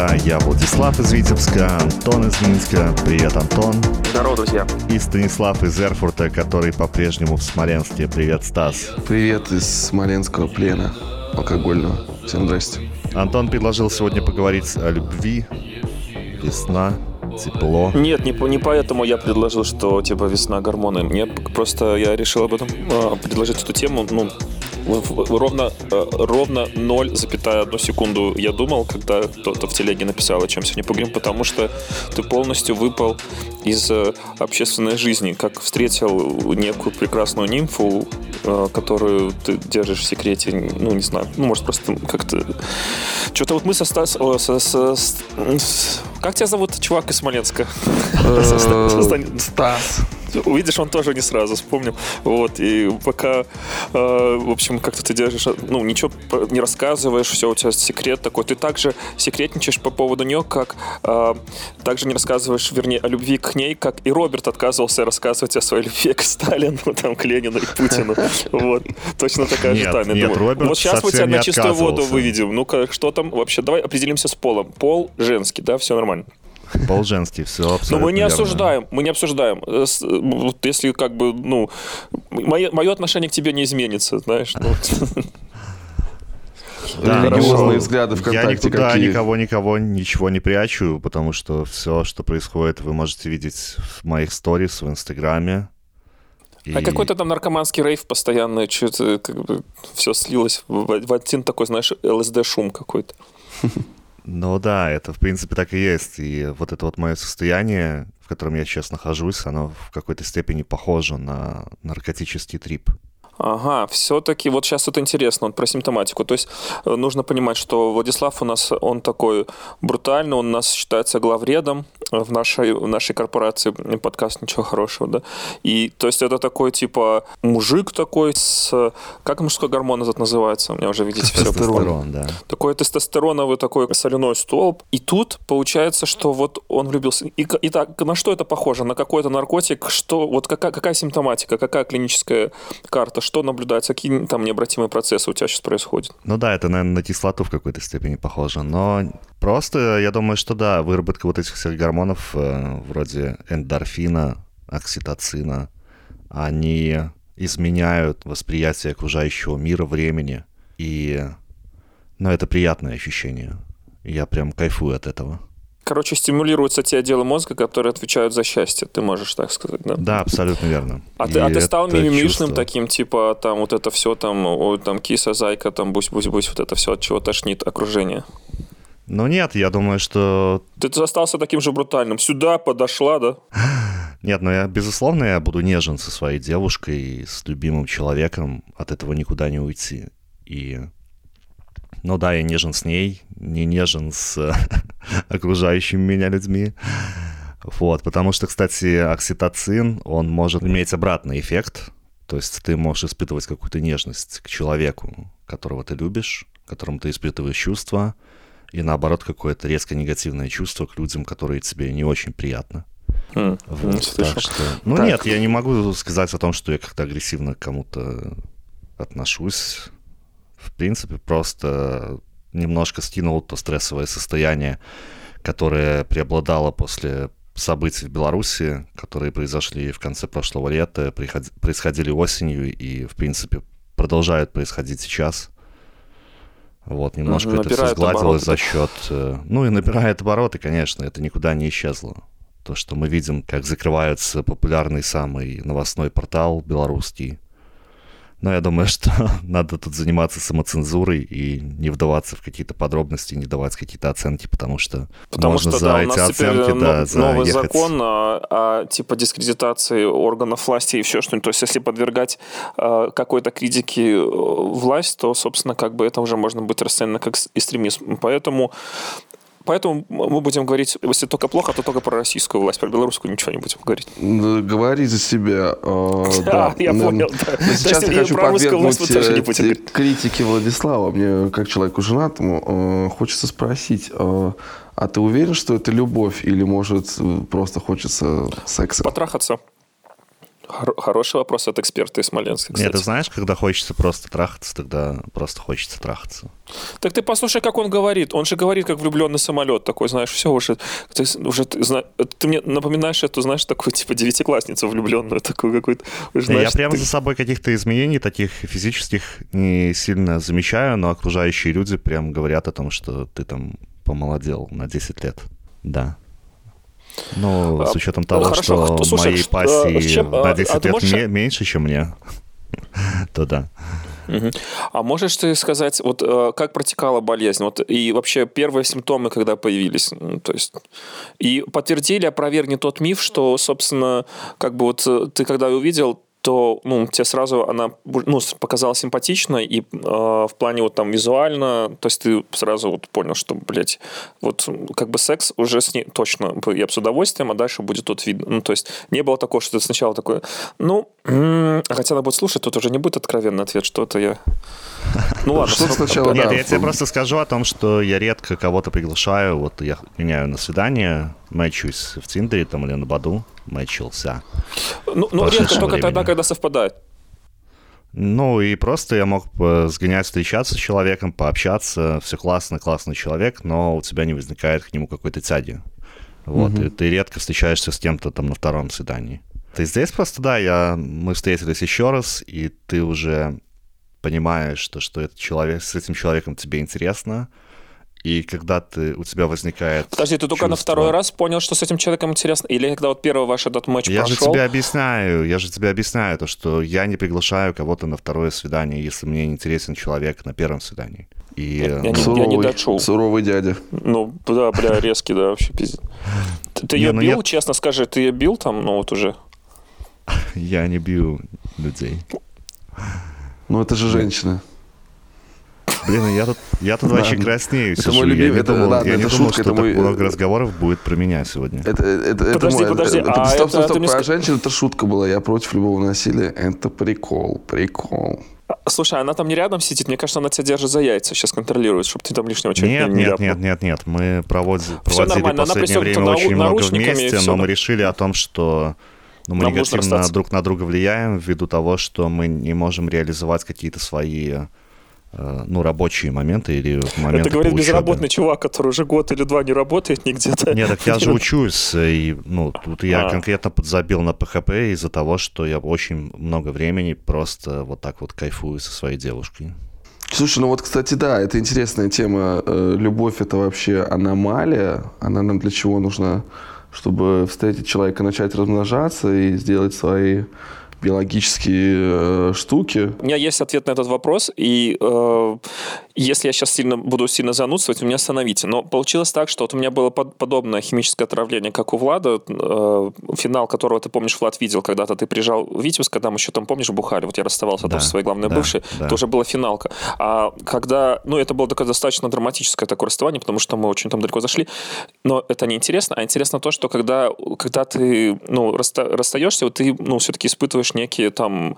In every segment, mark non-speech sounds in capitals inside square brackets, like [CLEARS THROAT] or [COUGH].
всегда, я Владислав из Витебска, Антон из Минска. Привет, Антон. Здорово, друзья. И Станислав из Эрфурта, который по-прежнему в Смоленске. Привет, Стас. Привет из смоленского плена алкогольного. Всем здрасте. Антон предложил сегодня поговорить о любви. Весна, тепло. Нет, не, не поэтому я предложил, что типа весна гормоны. Нет, просто я решил об этом э, предложить эту тему. Ну, ровно, э, ровно 0,1 секунду я думал, когда кто-то в телеге написал, о чем сегодня поговорим, потому что ты полностью выпал из э, общественной жизни, как встретил некую прекрасную нимфу, э, которую ты держишь в секрете, ну, не знаю, ну, может, просто как-то... Что-то вот мы со Стас... Со, со, с... Как тебя зовут, чувак из Смоленска? [LAUGHS] Стас. [LAUGHS] Увидишь, он тоже не сразу вспомнил. Вот, и пока, э, в общем, как-то ты держишь, ну, ничего не рассказываешь, все, у тебя секрет такой. Ты также секретничаешь по поводу нее, как э, также не рассказываешь, вернее, о любви к ней, как и Роберт отказывался рассказывать о своей любви [LAUGHS] к Сталину, [LAUGHS] там, к Ленину и Путину. Вот, точно такая же тайна. Нет, Роберт Вот сейчас мы тебя на чистую воду выведем. Ну-ка, что там вообще? Давай определимся с полом. Пол женский, да, все нормально. Пол женский, все абсолютно Но мы не верно. осуждаем, мы не обсуждаем. Э, вот Если как бы, ну, мое, мое отношение к тебе не изменится, знаешь. Ну. [LAUGHS] Да, Религиозные взгляды Я ВКонтакте никуда какие? никого, никого ничего не прячу, потому что все, что происходит, вы можете видеть в моих сторис в Инстаграме. И- А какой-то там наркоманский рейв постоянно, что-то как бы все слилось в, в один такой, знаешь, ЛСД-шум какой-то. [LAUGHS] Ну да, это в принципе так и есть. И вот это вот мое состояние, в котором я сейчас нахожусь, оно в какой-то степени похоже на наркотический трип. Ага, все-таки вот сейчас это интересно, вот про симптоматику. То есть э, нужно понимать, что Владислав у нас, он такой брутальный, он у нас считается главредом в нашей, в нашей корпорации, подкаст «Ничего хорошего», да. И то есть это такой типа мужик такой с... Как мужской гормон этот называется? У меня уже, видите, все Тестостерон, да. такой тестостероновый такой соляной столб. И тут получается, что вот он влюбился. И, к- итак, на что это похоже? На какой-то наркотик? Что, вот какая, какая симптоматика, какая клиническая карта? Что наблюдается? Какие там необратимые процессы у тебя сейчас происходят? Ну да, это, наверное, на кислоту в какой-то степени похоже. Но просто я думаю, что да, выработка вот этих всех гормонов, э, вроде эндорфина, окситоцина, они изменяют восприятие окружающего мира, времени. И, ну, это приятное ощущение. Я прям кайфую от этого. Короче, стимулируются те отделы мозга, которые отвечают за счастье, ты можешь так сказать, да? Да, абсолютно верно. А ты, а ты стал мимимишным чувство- таким, типа, там, вот это все, там, ой, там, киса, зайка, там, бусь-бусь-бусь, вот это все, от чего тошнит окружение? Ну нет, я думаю, что... Ты остался таким же брутальным. Сюда подошла, да? [LAUGHS] Нет, ну я, безусловно, я буду нежен со своей девушкой, с любимым человеком. От этого никуда не уйти. И... Ну да, я нежен с ней, не нежен с [LAUGHS] окружающими меня людьми. Вот, потому что, кстати, окситоцин, он может иметь обратный эффект. То есть ты можешь испытывать какую-то нежность к человеку, которого ты любишь, которому ты испытываешь чувства, и наоборот какое-то резко негативное чувство к людям, которые тебе не очень приятны. М, Вот, не слышал. так что... Ну Так. нет, я не могу сказать о том, что я как-то агрессивно к кому-то отношусь. В принципе, просто немножко скинул то стрессовое состояние, которое преобладало после событий в Беларуси, которые произошли в конце прошлого лета, происходили осенью и, в принципе, продолжают происходить сейчас. Вот, немножко Мгм, это все набирает сгладилось обороты. за счет... э, Ну и набирает обороты, конечно, это никуда не исчезло. То, что мы видим, как закрывается популярный самый новостной портал белорусский. Но я думаю, [LAUGHS] что надо тут заниматься самоцензурой и не вдаваться в какие-то подробности, не давать какие-то оценки, потому что Потому можно что за да, эти оценки, но- да, новый заехать. закон о, о, типа дискредитации органов власти и все что-нибудь. То есть, если подвергать э, какой-то критике э, власть, то, собственно, как бы это уже можно быть расценено как экстремизм. Поэтому поэтому мы будем говорить, если только плохо, то только про российскую власть, про белорусскую ничего не будем говорить. Говори за себя. э, [LAUGHS] Да, я понял, Сейчас я хочу подвергнуть э, критике Владислава. Мне, как человеку женатому, э, хочется спросить, а ты уверен, что это любовь или, может, просто хочется секса? Потрахаться. Хор- Хороший вопрос от эксперта из Смоленска, Нет, ты знаешь, когда хочется просто трахаться, тогда просто хочется трахаться. Так ты послушай, как он говорит. Он же говорит, как влюбленный самолет такой, знаешь, все уже, ты, уже ты, зна- ты мне напоминаешь эту, знаешь, такую типа девятиклассницу влюбленную, такую какую-то. уже, Я знаешь, прямо ты- за собой каких-то изменений таких физических не сильно замечаю, но окружающие люди прям говорят о том, что ты там помолодел на 10 лет. Да. Ну, с А, учетом того, хорошо, что кто- слушай, моей а, пассии с чем, а, на а 10 ты лет можешь- ме- меньше, чем мне, [LAUGHS] то да. А можешь ты сказать, вот э, как протекала болезнь, вот и вообще первые симптомы, когда появились, М, то есть и подтвердили, опровергни тот миф, что, собственно, как бы вот э, ты когда увидел, то ну, тебе сразу она ну, с- показалась симпатичной, и э, в плане вот там визуально, то есть ты сразу вот понял, что, блядь, вот как бы секс уже с ней точно я бы с удовольствием, а дальше будет тут видно. Ну, то есть не было такого, что ты сначала такой, ну, хотя она будет слушать, тут уже не будет откровенный ответ, что это я... Ну ладно. Что сначала, Нет, да, я тебе просто скажу о том, что я редко кого-то приглашаю, вот я меняю на свидание, мэчусь в Тиндере там или на Баду, мэчился. Ну, ну редко, только времени. тогда, когда совпадает. Ну и просто я мог сгонять, встречаться с человеком, пообщаться, все классно, классный человек, но у тебя не возникает к нему какой-то тяги. Вот, и ты редко встречаешься с кем-то там на втором свидании. Ты здесь просто, да, я, мы встретились еще раз, и ты уже понимаешь, что, что этот человек, с этим человеком тебе интересно, и когда ты, у тебя возникает Подожди, ты только на чувство- второй раз понял, что с этим человеком интересно? Или когда вот первый ваш этот матч Я же прошел? тебе объясняю, я же тебе объясняю то, что я не приглашаю кого-то на второе свидание, если мне не интересен человек на первом свидании. И Я- я э, не- ну, Суровый, дочел. суровый дядя. Ну, да, бля, резкий, да, вообще пиздец. Ты, ты Не, ее ну бил, я- честно скажи, ты ее бил там, ну вот уже? [LAUGHS] я не бью людей. Ну, это же женщина. Блин, я тут, я тут [LAUGHS] Да. вообще краснею. Это сижу. мой я любимый- не это- думал, ладно, я не это думал, шутка, что это так мой- много разговоров будет про меня сегодня. Это, это, это Подожди, мой- подожди, это- а стоп, это стоп, стоп, про женщин это шутка была. Я против любого насилия. Это прикол, прикол. А, Слушай, она там не рядом сидит, мне кажется, она тебя держит за яйца, сейчас контролирует, чтобы ты там лишнего человека Нет, не нет, ляпнул. нет, нет, нет. Мы проводили, проводили нормально, последнее время очень много вместе, но мы решили о том, что ну, мы Нам негативно друг на друга влияем ввиду того, что мы не можем реализовать какие-то свои э, ну, рабочие моменты или моменты Это говорит безработный чувак, который уже год или два не работает нигде. да. Нет, так я же учусь, и, ну, тут я А. конкретно подзабил на PHP из-за того, что я очень много времени просто вот так вот кайфую со своей девушкой. Слушай, ну вот, кстати, да, это интересная тема. Э, Любовь это вообще аномалия. Она нам для чего нужна? Чтобы встретить человека, начать размножаться и сделать свои биологические э, штуки. У меня есть ответ на этот вопрос, и э, если я сейчас сильно буду сильно занудствовать, меня остановите. Но получилось так, что вот у меня было под- подобное химическое отравление, как у Влада, э, финал которого ты помнишь, Влад видел, когда-то ты приезжал в Витебск, когда мы еще там, помнишь, бухали, вот я расставался Да, тоже со своей главной да, бывшей, да. это уже была финалка. А когда, ну, это было такое достаточно драматическое такое расставание, потому что мы очень там далеко зашли, но это не интересно, а интересно то, что когда, когда ты, ну, расста- расстаешься, вот ты, ну, все-таки испытываешь некие там,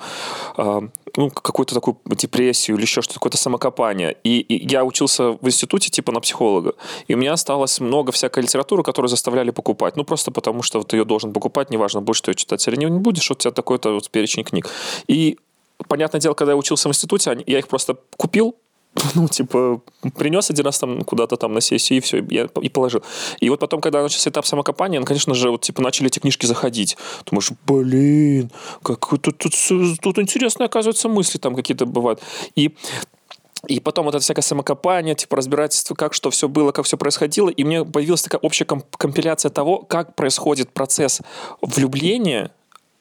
э, ну, какую-то такую депрессию или еще что-то, какое-то самокопание. И, и я учился в институте типа на психолога, и у меня осталось много всякой литературы, которую заставляли покупать. Ну, просто потому что ты ее должен покупать, неважно, будешь ты ее читать или не будешь, у тебя такой-то вот перечень книг. И понятное дело, когда я учился в институте, я их просто купил, [LAUGHS] ну, типа, принес один раз там куда-то там на сессию, и все, я и положил. И вот потом, когда начался этап самокопания, ну, конечно же, вот, типа, начали эти книжки заходить. Думаешь, блин, как тут, тут, тут интересные, оказывается, мысли там какие-то бывают. И и потом вот это всякое самокопание, типа разбирательство, как что все было, как все происходило. И мне появилась такая общая комп- компиляция того, как происходит процесс влюбления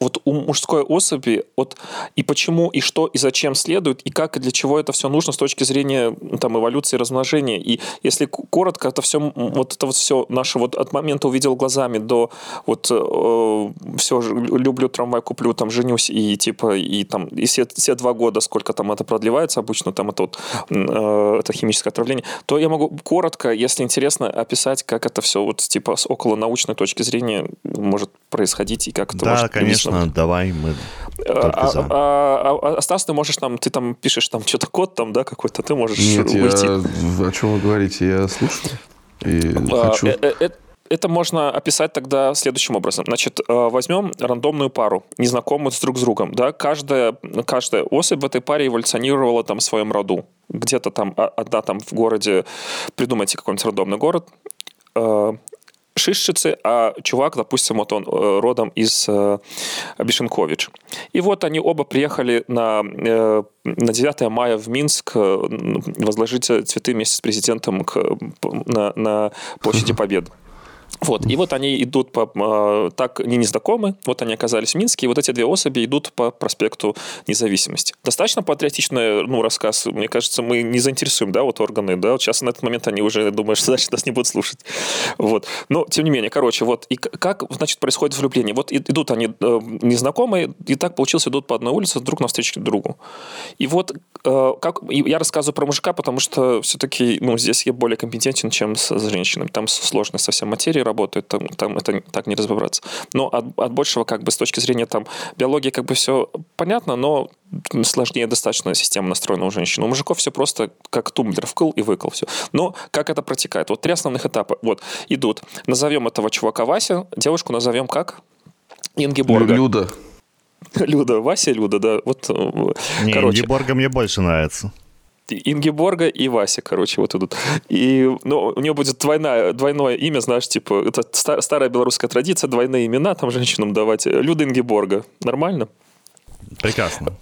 вот у мужской особи вот и почему, и что, и зачем следует, и как, и для чего это все нужно с точки зрения там эволюции, размножения. И если коротко, это все, вот это вот все наше вот от момента увидел глазами до вот э, все, люблю трамвай, куплю, там, женюсь, и типа, и там, и все, все два года, сколько там это продлевается обычно, там это вот, э, это химическое отравление, то я могу коротко, если интересно, описать, как это все вот типа с около научной точки зрения может происходить и как это Да, может конечно, привести. давай, мы А, только за. а, а, а, а, Стас, ты можешь там, ты там пишешь там что-то код там, да, какой-то, ты можешь Нет, уйти. я... О чем вы говорите? Я слушаю. И А, хочу... э, э, э, Это можно описать тогда следующим образом. Значит, э, возьмем рандомную пару, незнакомую друг с другом. Да? Каждая, каждая особь в этой паре эволюционировала там в своем роду. Где-то там а- одна там в городе, придумайте какой-нибудь рандомный город, э, Шишицы, а чувак, допустим, вот он э, родом из э, Бешенкович. И вот они оба приехали на, э, на 9 мая в Минск возложить цветы вместе с президентом к, на, на площади [LAUGHS] Победы. Вот. И вот они идут по... э, так не незнакомы, вот они оказались в Минске, и вот эти две особи идут по проспекту Независимости. Достаточно патриотичный ну, рассказ. Мне кажется, мы не заинтересуем, да, вот органы, да, вот сейчас на этот момент они уже думают, что значит нас не будут слушать. Вот. Но, тем не менее, короче, вот, и как, значит, происходит влюбление? Вот идут они э, незнакомые, и так получилось, идут по одной улице друг навстречу другу. И вот э, как, я рассказываю про мужика, потому что все-таки, ну, здесь я более компетентен, чем с, женщинами. Там сложная совсем материя работает, там, там это так не разобраться. Но от, от большего, как бы, с точки зрения там биологии, как бы все понятно, но сложнее достаточно система настроена у женщин. У мужиков все просто как тумблер вкл и выкл все. Но как это протекает? Вот три основных этапа. Вот, идут. Назовем этого чувака Вася, девушку назовем как? Ингеборга. Люда. Люда, Вася Люда, да. Вот, э, Не, короче. Ингеборга мне больше нравится. Ингеборга и Вася, короче, вот идут. И ну, у нее будет двойное, двойное имя, знаешь, типа, это ста- старая белорусская традиция, двойные имена там женщинам давать. Люда Ингеборга. Нормально? Прекрасно.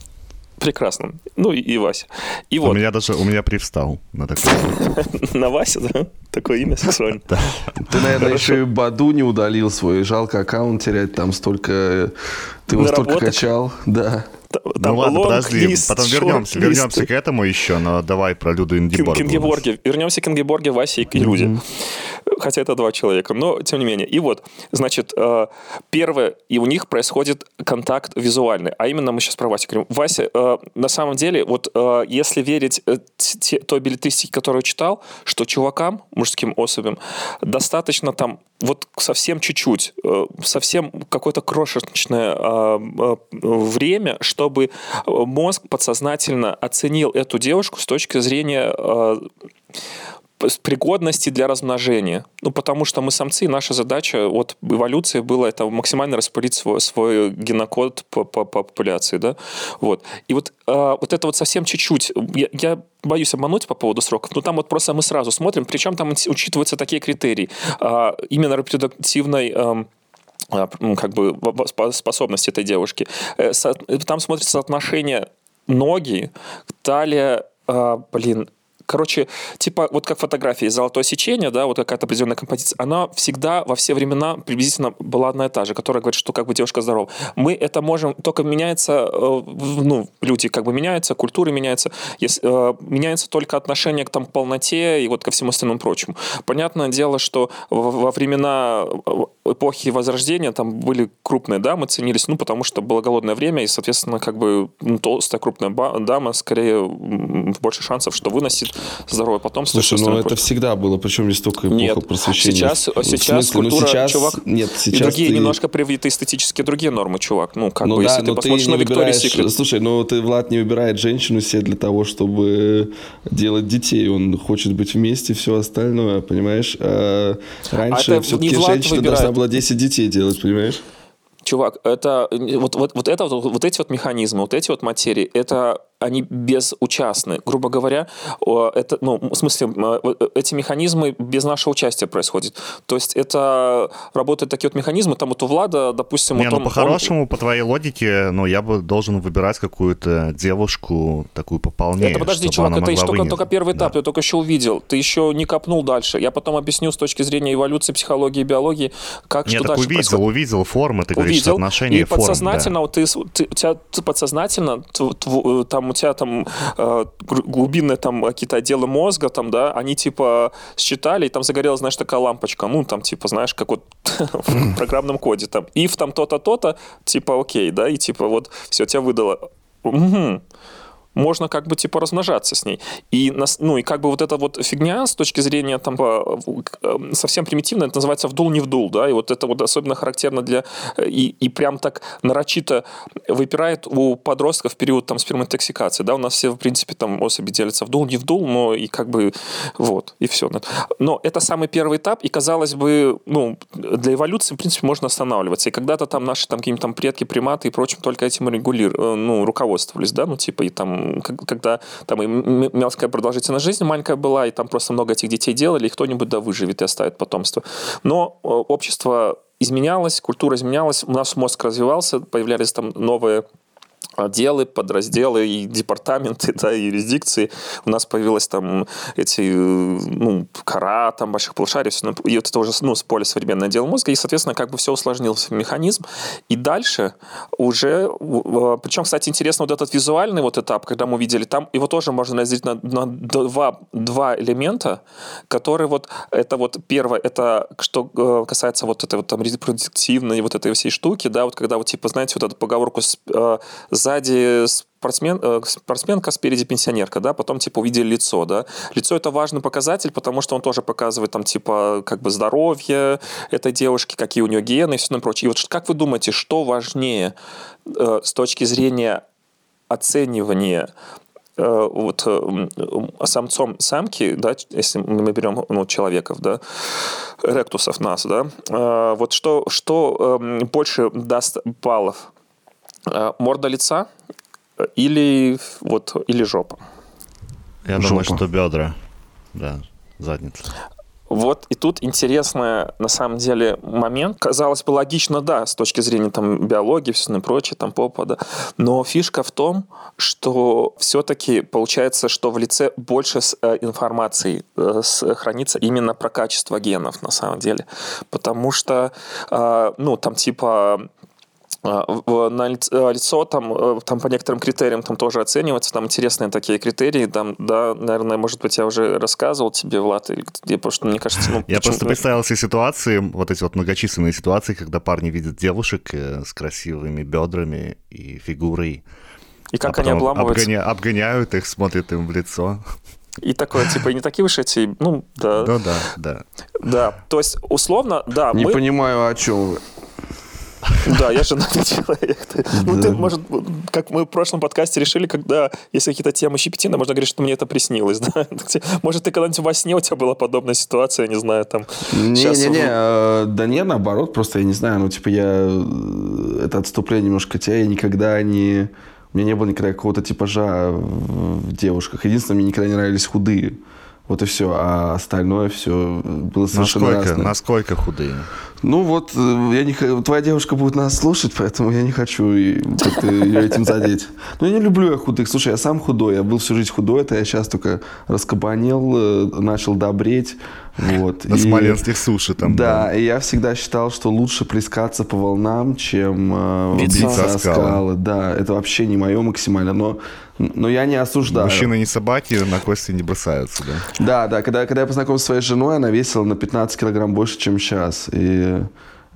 Прекрасно. Ну и, и Вася. И У вот, меня даже, у меня привстал на такой. [LAUGHS] на Вася, да? Такое имя сексуальное. Ты, наверное, еще и Баду не удалил свой. Жалко аккаунт терять, там столько... Ты его столько качал, да. Ну Там ладно, long подожди, list, потом вернемся, вернемся к этому еще, но давай про Люду Ингеборгу. Кингеборге. Вернемся к Кингеборге, Васе и Люде. Хотя это два человека, но тем не менее. И вот, значит, э, первое, и у них происходит контакт визуальный. А именно мы сейчас про Васю говорим. Вася, э, на самом деле, вот э, если верить той билетристике, которую читал, что чувакам, мужским особям, достаточно там вот совсем чуть-чуть, совсем какое-то крошечное время, чтобы мозг подсознательно оценил эту девушку с точки зрения пригодности для размножения. Ну, потому что мы самцы, и наша задача от эволюции была это максимально распылить свой, свой генокод по, по, по популяции, да, вот. И вот, а, вот это вот совсем чуть-чуть, я, я боюсь обмануть по поводу сроков, но там вот просто мы сразу смотрим, причем там учитываются такие критерии, а, именно репродуктивной ну, как бы в- в- спо- способности этой девушки. Э, Там смотрится соотношение ноги, талия, блин, Короче, типа, вот как фотографии «Золотое сечение», да, вот какая-то определенная композиция, она всегда во все времена приблизительно была одна и та же, которая говорит, что как бы девушка здорова. Мы это можем, только меняется, э, ну, люди как бы меняются, культуры меняются, если, э, меняется только отношение к там полноте и вот ко всему остальному прочему. Понятное дело, что во, времена э, эпохи Возрождения там были крупные дамы, ценились, ну, потому что было голодное время, и, соответственно, как бы ну, толстая крупная дама скорее больше шансов, что выносит здоровое потомство. и Слушай, ну остальное это всегда было, причем здесь только эпоха Нет, просвещения. сейчас, В сейчас смысле? Ну, культура, сейчас- чувак, Нет, и сейчас другие ты- немножко привиты эстетически другие нормы, чувак. Ну, как ну бы, да, если ты но посмотришь ты на не Викторию. Секрет. Слушай, ну ты, Влад, не выбирает женщину себе для того, чтобы делать детей. Он хочет быть вместе, все остальное, понимаешь? А раньше это все-таки не женщина выбирает. должна была 10 детей делать, понимаешь? Чувак, это вот, вот, вот это вот, вот эти вот механизмы, вот эти вот материи, это они безучастны. Грубо говоря, это, ну, в смысле, эти механизмы без нашего участия происходят. То есть это работают такие вот механизмы, там вот у Влада, допустим... Не, вот ну он- по-хорошему, по твоей логике, ну, я бы должен выбирать какую-то девушку такую пополнее, Это подожди, чувак, это еще только, только первый этап, Да. ты только еще увидел, ты еще не копнул дальше. Я потом объясню с точки зрения эволюции, психологии, биологии, как Нет, что так дальше увидел, происходит. увидел формы, ты говоришь, увидел, соотношение и форм, да. подсознательно вот ты, ты- у тебя подсознательно тв- тв- там у тебя там э, глубинные там какие-то отделы мозга там да они типа считали и там загорелась знаешь такая лампочка ну там типа знаешь как вот [LAUGHS] в программном коде там. If там то-то то-то типа окей да и типа вот все тебя выдало. Мгм. Можно как бы типа размножаться с ней. И, ну, и как бы вот эта вот фигня с точки зрения там по- э, совсем примитивно, это называется вдул не вдул, да, и вот это вот особенно характерно для и, и прям так нарочито выпирает у подростков в период там сперматоксикации, да, у нас все в принципе там особи делятся вдул не вдул, но и как бы вот и все. Но это самый первый этап, и казалось бы, ну для эволюции в принципе можно останавливаться. И когда-то там наши там какие-нибудь там предки, приматы и прочим только этим регулир, э, ну руководствовались, да, ну типа и там когда там и мелкая продолжительность жизни маленькая была, и там просто много этих детей делали, и кто-нибудь да выживет и оставит потомство. Но э, общество изменялось, культура изменялась, у нас мозг развивался, появлялись там новые отделы, подразделы и департаменты, [LAUGHS] да, и юрисдикции. У нас появилось там эти, э, ну, кора, там, больших полушарий, всё, ну, и вот это уже, ну, с поля современное отдел мозга, и, соответственно, как бы все усложнился механизм. И дальше уже, причем, кстати, интересно вот этот визуальный вот этап, когда мы видели, там его тоже можно разделить на, на два, два элемента, которые вот, это вот первое, это что э, касается вот этой вот там репродуктивной вот этой всей штуки, да, вот когда вот, типа, знаете, вот эту поговорку с, э, сзади спортсмен, э, спортсменка, спереди пенсионерка, да, потом, типа, увидели лицо, да. Лицо — это важный показатель, потому что он тоже показывает, там, типа, как бы здоровье этой девушки, какие у нее гены и все прочее. И вот как вы думаете, что важнее э, с точки зрения оценивания э, вот э, самцом самки, да, если мы берем ну, человеков, да, ректусов нас, да, вот что, что эм, больше даст баллов? Э, Морда лица или вот или жопа? Я думаю, Жопа. что бедра, да, задница. Вот и тут интересный, на самом деле, момент. Казалось бы, логично, да, с точки зрения там биологии, все и прочее, там попа, да. Но фишка в том, что все-таки получается, что в лице больше э, информации э, хранится именно про качество генов, на самом деле. Потому что, э, ну, там типа на лиц- э, лицо там, э, там по некоторым критериям там тоже оценивается, там интересные такие критерии, там, да, наверное, может быть, я уже рассказывал тебе, Влад, или потому что, мне кажется, ну, Я просто представил себе ситуации, вот эти вот многочисленные ситуации, когда парни видят девушек э, с красивыми бедрами и фигурой. и как а они обламываются. обгоня- обгоняют их, смотрят им в лицо. И такое, типа, и не такие уж эти, ну, да, Ну да, да. да. То есть, условно, да, Не мы... понимаю, о чем вы. [LAUGHS] Да, я женатый человек. Ну, ты, может, как мы в прошлом подкасте решили, когда есть какие-то темы щепетина, можно говорить, что мне это приснилось, [LAUGHS] да? Может, ты когда-нибудь во сне у тебя была подобная ситуация, я не знаю, там... Не-не-не, э, да не, наоборот, просто я не знаю, ну, типа, я... э, Это отступление немножко тебя, я никогда не... У меня не было никогда какого-то типажа в в девушках. Единственное, мне никогда не нравились худые. Вот и все. А остальное все было совершенно Насколько, разное. насколько худые? Ну вот, э, я не, твоя девушка будет нас слушать, поэтому я не хочу ее этим задеть. Но я не люблю я худых. Слушай, я сам худой, я был всю жизнь худой, это я сейчас только раскабанел, э, начал добреть. Вот. На И- смоленских суши там. да, и я всегда считал, что лучше плескаться по волнам, чем э, Биться скалы. скалы. Да, это вообще не мое максимально, но, но я не осуждаю. Мужчины не собаки, на кости не бросаются, да? Да, да, когда, когда я познакомился со своей женой, она весила на 15 килограмм больше, чем сейчас. И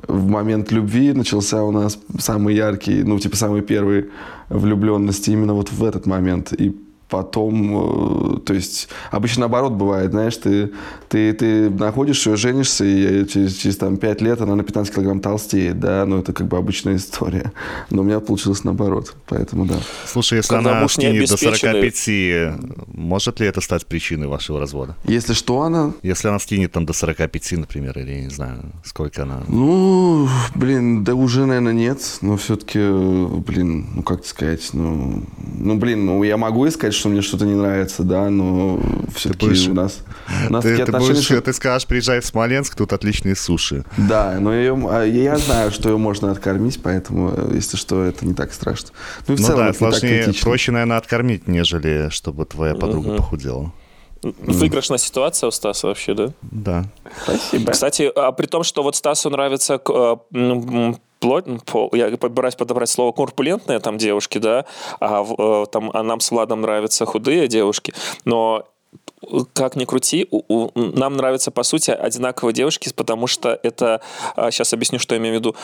в момент любви начался у нас самый яркий, ну, типа, самые первые влюбленности именно вот в этот момент. И потом, э, то есть обычно наоборот бывает, знаешь, ты, ты, ты находишь ее, женишься, и через, через там 5 лет она на 15 килограмм толстеет, да, ну это как бы обычная история. Но у меня получилось наоборот, поэтому да. Слушай, если Когда она скинет до обеспеченный- 45, может ли это стать причиной вашего развода? Если что, она, Если она скинет там до 45, например, или я не знаю, сколько она... ну, блин, да уже, наверное, нет, но все-таки, блин, ну как сказать, ну, ну, блин, ну я могу искать, что мне что-то не нравится, да, но все-таки будешь- у нас, у нас Ты, такие ты отношения, будешь- что- ты скажешь, приезжай в Смоленск, тут отличные суши. Да, но ее, а, я знаю, что ее можно откормить, поэтому, э, если что, это не так страшно. Ну и в Ну целом да, это не так сложнее, проще, наверное, откормить, нежели чтобы твоя подруга похудела. Выигрышная ситуация у Стаса вообще, да? Да. Спасибо. Кстати, а при том, что вот Стасу нравится м, пол- я подбираюсь подобрать слово корпулентные там девушки, да, а, э, там, а нам с Владом нравятся худые девушки, но как ни крути, у- у- нам нравятся, по сути, одинаковые девушки, потому что это, сейчас объясню, что я имею в виду,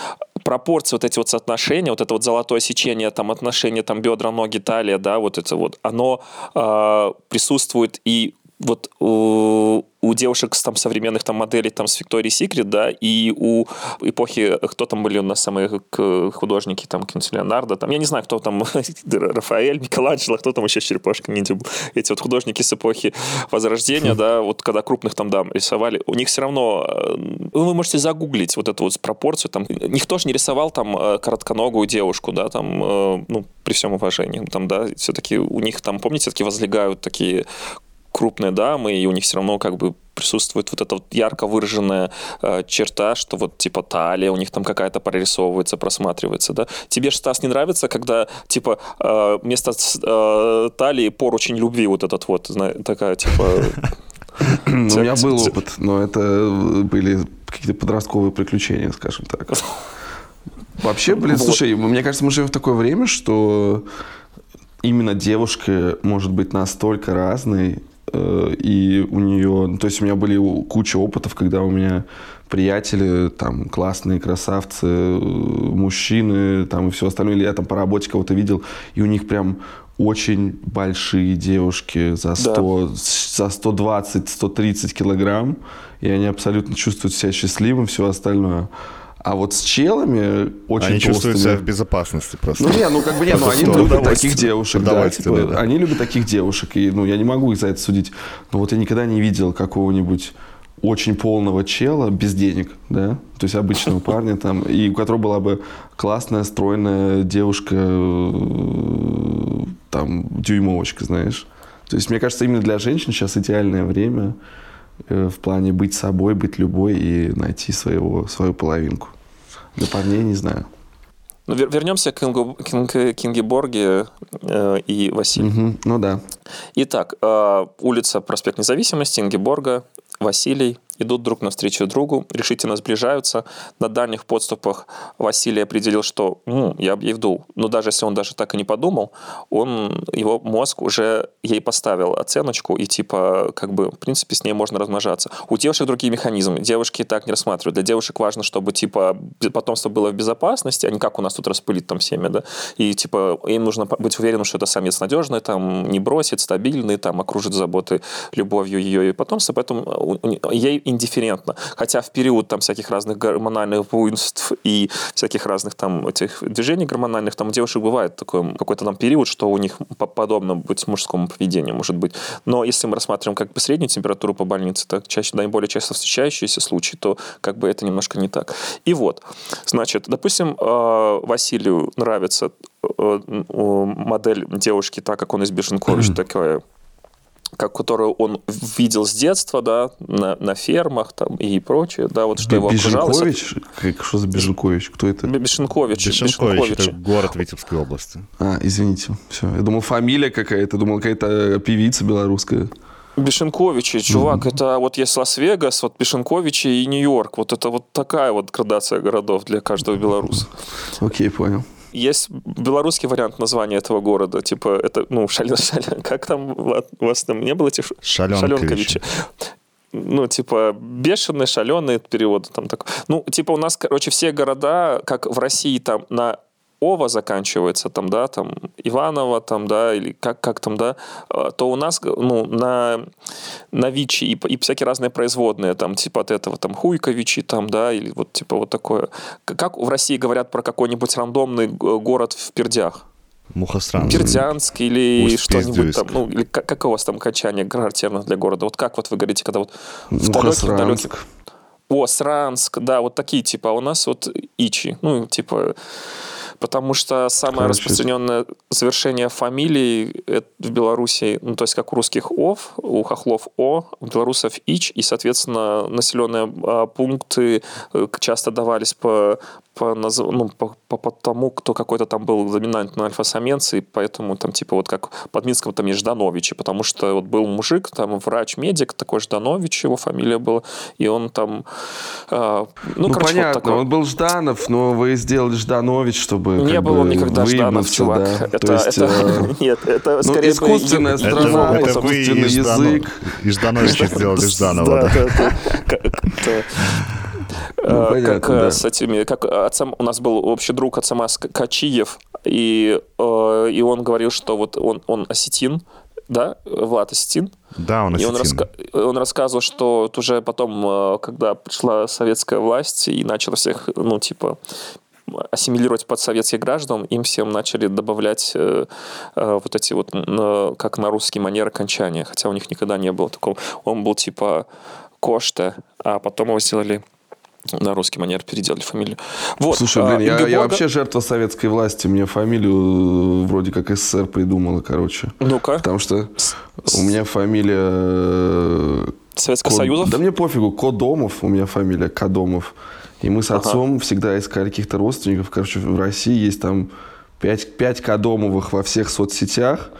пропорции, вот эти вот соотношения, вот это вот золотое сечение, там, отношения, там, бедра, ноги, талия, да, вот это вот, оно э, присутствует и вот у, у девушек там современных там моделей там с Victoria's Secret, да, и у эпохи, кто там были у нас самые художники, там, какой-нибудь Леонардо, там, я не знаю, кто там, [LAUGHS] Рафаэль, Микеланджело, кто там еще с черепашкой ниндзя был. Эти вот художники с эпохи Возрождения, да, вот когда крупных там дам рисовали, у них все равно, э, вы можете загуглить вот эту вот пропорцию, там, никто же не рисовал там э, коротконогую девушку, да, там, э, ну, при всем уважении, там, да, все-таки у них там, помните, такие возлегают такие крупные дамы, и у них все равно как бы присутствует вот эта вот ярко выраженная э, черта, что вот типа талия у них там какая-то прорисовывается, просматривается, да. Тебе, ж, Стас, не нравится, когда типа э, вместо э, талии поручень любви вот этот вот, зна- такая типа... Ну, у меня был опыт, но это э, были какие-то подростковые приключения, скажем так. Вообще, блин, Вот. слушай, мне кажется, мы живем в такое время, что именно девушка может быть настолько разной, и у нее, ну, то есть у меня были куча опытов, когда у меня приятели, там, классные красавцы, э, мужчины, там, и все остальное, или я там по работе кого-то видел, и у них прям очень большие девушки за 100, за 120-130 килограмм, и они абсолютно чувствуют себя счастливым, все остальное. А вот с челами очень Они чувствуют себя в безопасности просто. ну, не, ну как бы не, ну они любят таких девушек, да, типа, да, они любят таких девушек, и ну я не могу их за это судить. Но вот я никогда не видел какого-нибудь очень полного чела без денег, да, то есть обычного [LAUGHS] парня там, и у которого была бы классная, стройная девушка, э, там, дюймовочка, знаешь. То есть, мне кажется, именно для женщин сейчас идеальное время в плане быть собой, быть любой и найти своего, свою половинку. Для парней не знаю. Ну, вер- вернемся к Кингу, Кинг- Кинге Борге э, и Василию. Мгм. Ну да. Итак, э, улица Проспект Независимости, Ингеборга, Василий идут друг навстречу другу, решительно сближаются. На дальних подступах Василий определил, что «М, я бы ей вдул. Но даже если он даже так и не подумал, он, его мозг уже ей поставил оценочку, и типа, как бы, в принципе, с ней можно размножаться. У девушек другие механизмы. Девушки так не рассматривают. Для девушек важно, чтобы, типа, потомство было в безопасности, а не как у нас тут распылить там семя, да. И, типа, им нужно быть уверенным, что это самец надежный, там, не бросит, стабильный, там, окружит заботой, любовью ее и потомство, поэтому ей индифферентно. Хотя в период там всяких разных гормональных буйств и всяких разных там этих движений гормональных, там у девушек бывает такой какой-то там период, что у них по- подобно быть мужскому поведению, может быть. Но если мы рассматриваем как бы среднюю температуру по больнице, так чаще, наиболее часто встречающиеся случаи, то как бы это немножко не так. И вот, значит, допустим, э, Василию нравится э, м, модель девушки, так как он из Беженкович, [CLEARS THROAT] такая как, которую он видел с детства, да, на, на фермах там и прочее, да, вот что его окружало. Беженкович? Как, что за Беженкович? Кто это? Бешенкович. Бешенкович, это город Витебской области. А, извините. Все. Я думал, фамилия какая-то. Думал, какая-то певица белорусская. Бешенковичи, чувак, это вот есть Лас-Вегас, вот Бешенковичи и Нью-Йорк. Вот это вот такая вот градация городов для каждого белоруса. Окей, понял. Есть белорусский вариант названия этого города, типа, это, ну, шален, [LAUGHS] шален, как там, у вас там не было этих ш- Шаленковичи. Ну, типа, бешеный, шаленый перевод там такой. Ну, типа, у нас, короче, все города, как в России, там, на Ова заканчивается, там, да, там, Иванова, там, да, или как, как там, да, э, то у нас, ну, на, на ВИЧи и, и всякие разные производные, там, типа от этого, там, Хуйковичи, там, да, или вот, типа, вот такое. Как в России говорят про какой-нибудь рандомный город в Пердях? Мухосранск. Бердянск или что-нибудь там, ну, или как, как у вас там окончание характерно для города? Вот как вот вы говорите, когда вот в далеких, далеких... О, Сранск, да, вот такие типа, а у нас вот Ичи, ну, типа, потому что самое Короче. распространенное завершение фамилии в Беларуси, ну, то есть как у русских ОВ, у хохлов О, у белорусов ИЧ, и, соответственно, населенные а, пункты э, часто давались по по, ну, по, по, по тому, кто какой-то там был доминантный альфа-самец, и поэтому там типа вот как под Минском там есть Жданович, потому что вот был мужик, там врач-медик, такой Жданович, его фамилия была, и он там... Э, ну, ну короче, понятно, вот такой... он был Жданов, но вы сделали Жданович, чтобы Не был он никогда Жданов, чувак. Да? Это, есть, это, э... [LAUGHS] Нет, это ну, скорее искусственная бы... страна, это, это искусственный язык. И Ждановича [LAUGHS] сделали Жданова, да. [LAUGHS] Ну, э, понятно, как э, да. с этими, как отцам, у нас был общий друг Ацамас Качиев, и, э, и он говорил, что вот он, он осетин, да, Влад осетин. Да, он осетин. И он, раска... он рассказывал, что вот уже потом, когда пришла советская власть и начала всех, ну, типа, ассимилировать под советских граждан, им всем начали добавлять э, э, вот эти вот, э, как на русский манер окончания, хотя у них никогда не было такого. Он был типа Кошта, а потом его сделали на русский манер переделали фамилию. Вот. Слушай, блин, а, я, я вообще жертва советской власти. Мне фамилию э, вроде как СССР придумала, короче. Ну-ка. Потому что у меня фамилия... Э, Советского Код... Союза? Да мне пофигу. Кодомов, у меня фамилия Кодомов. И мы с отцом ага. всегда искали каких-то родственников. Короче, в России есть там 5, 5 Кодомовых во всех соцсетях,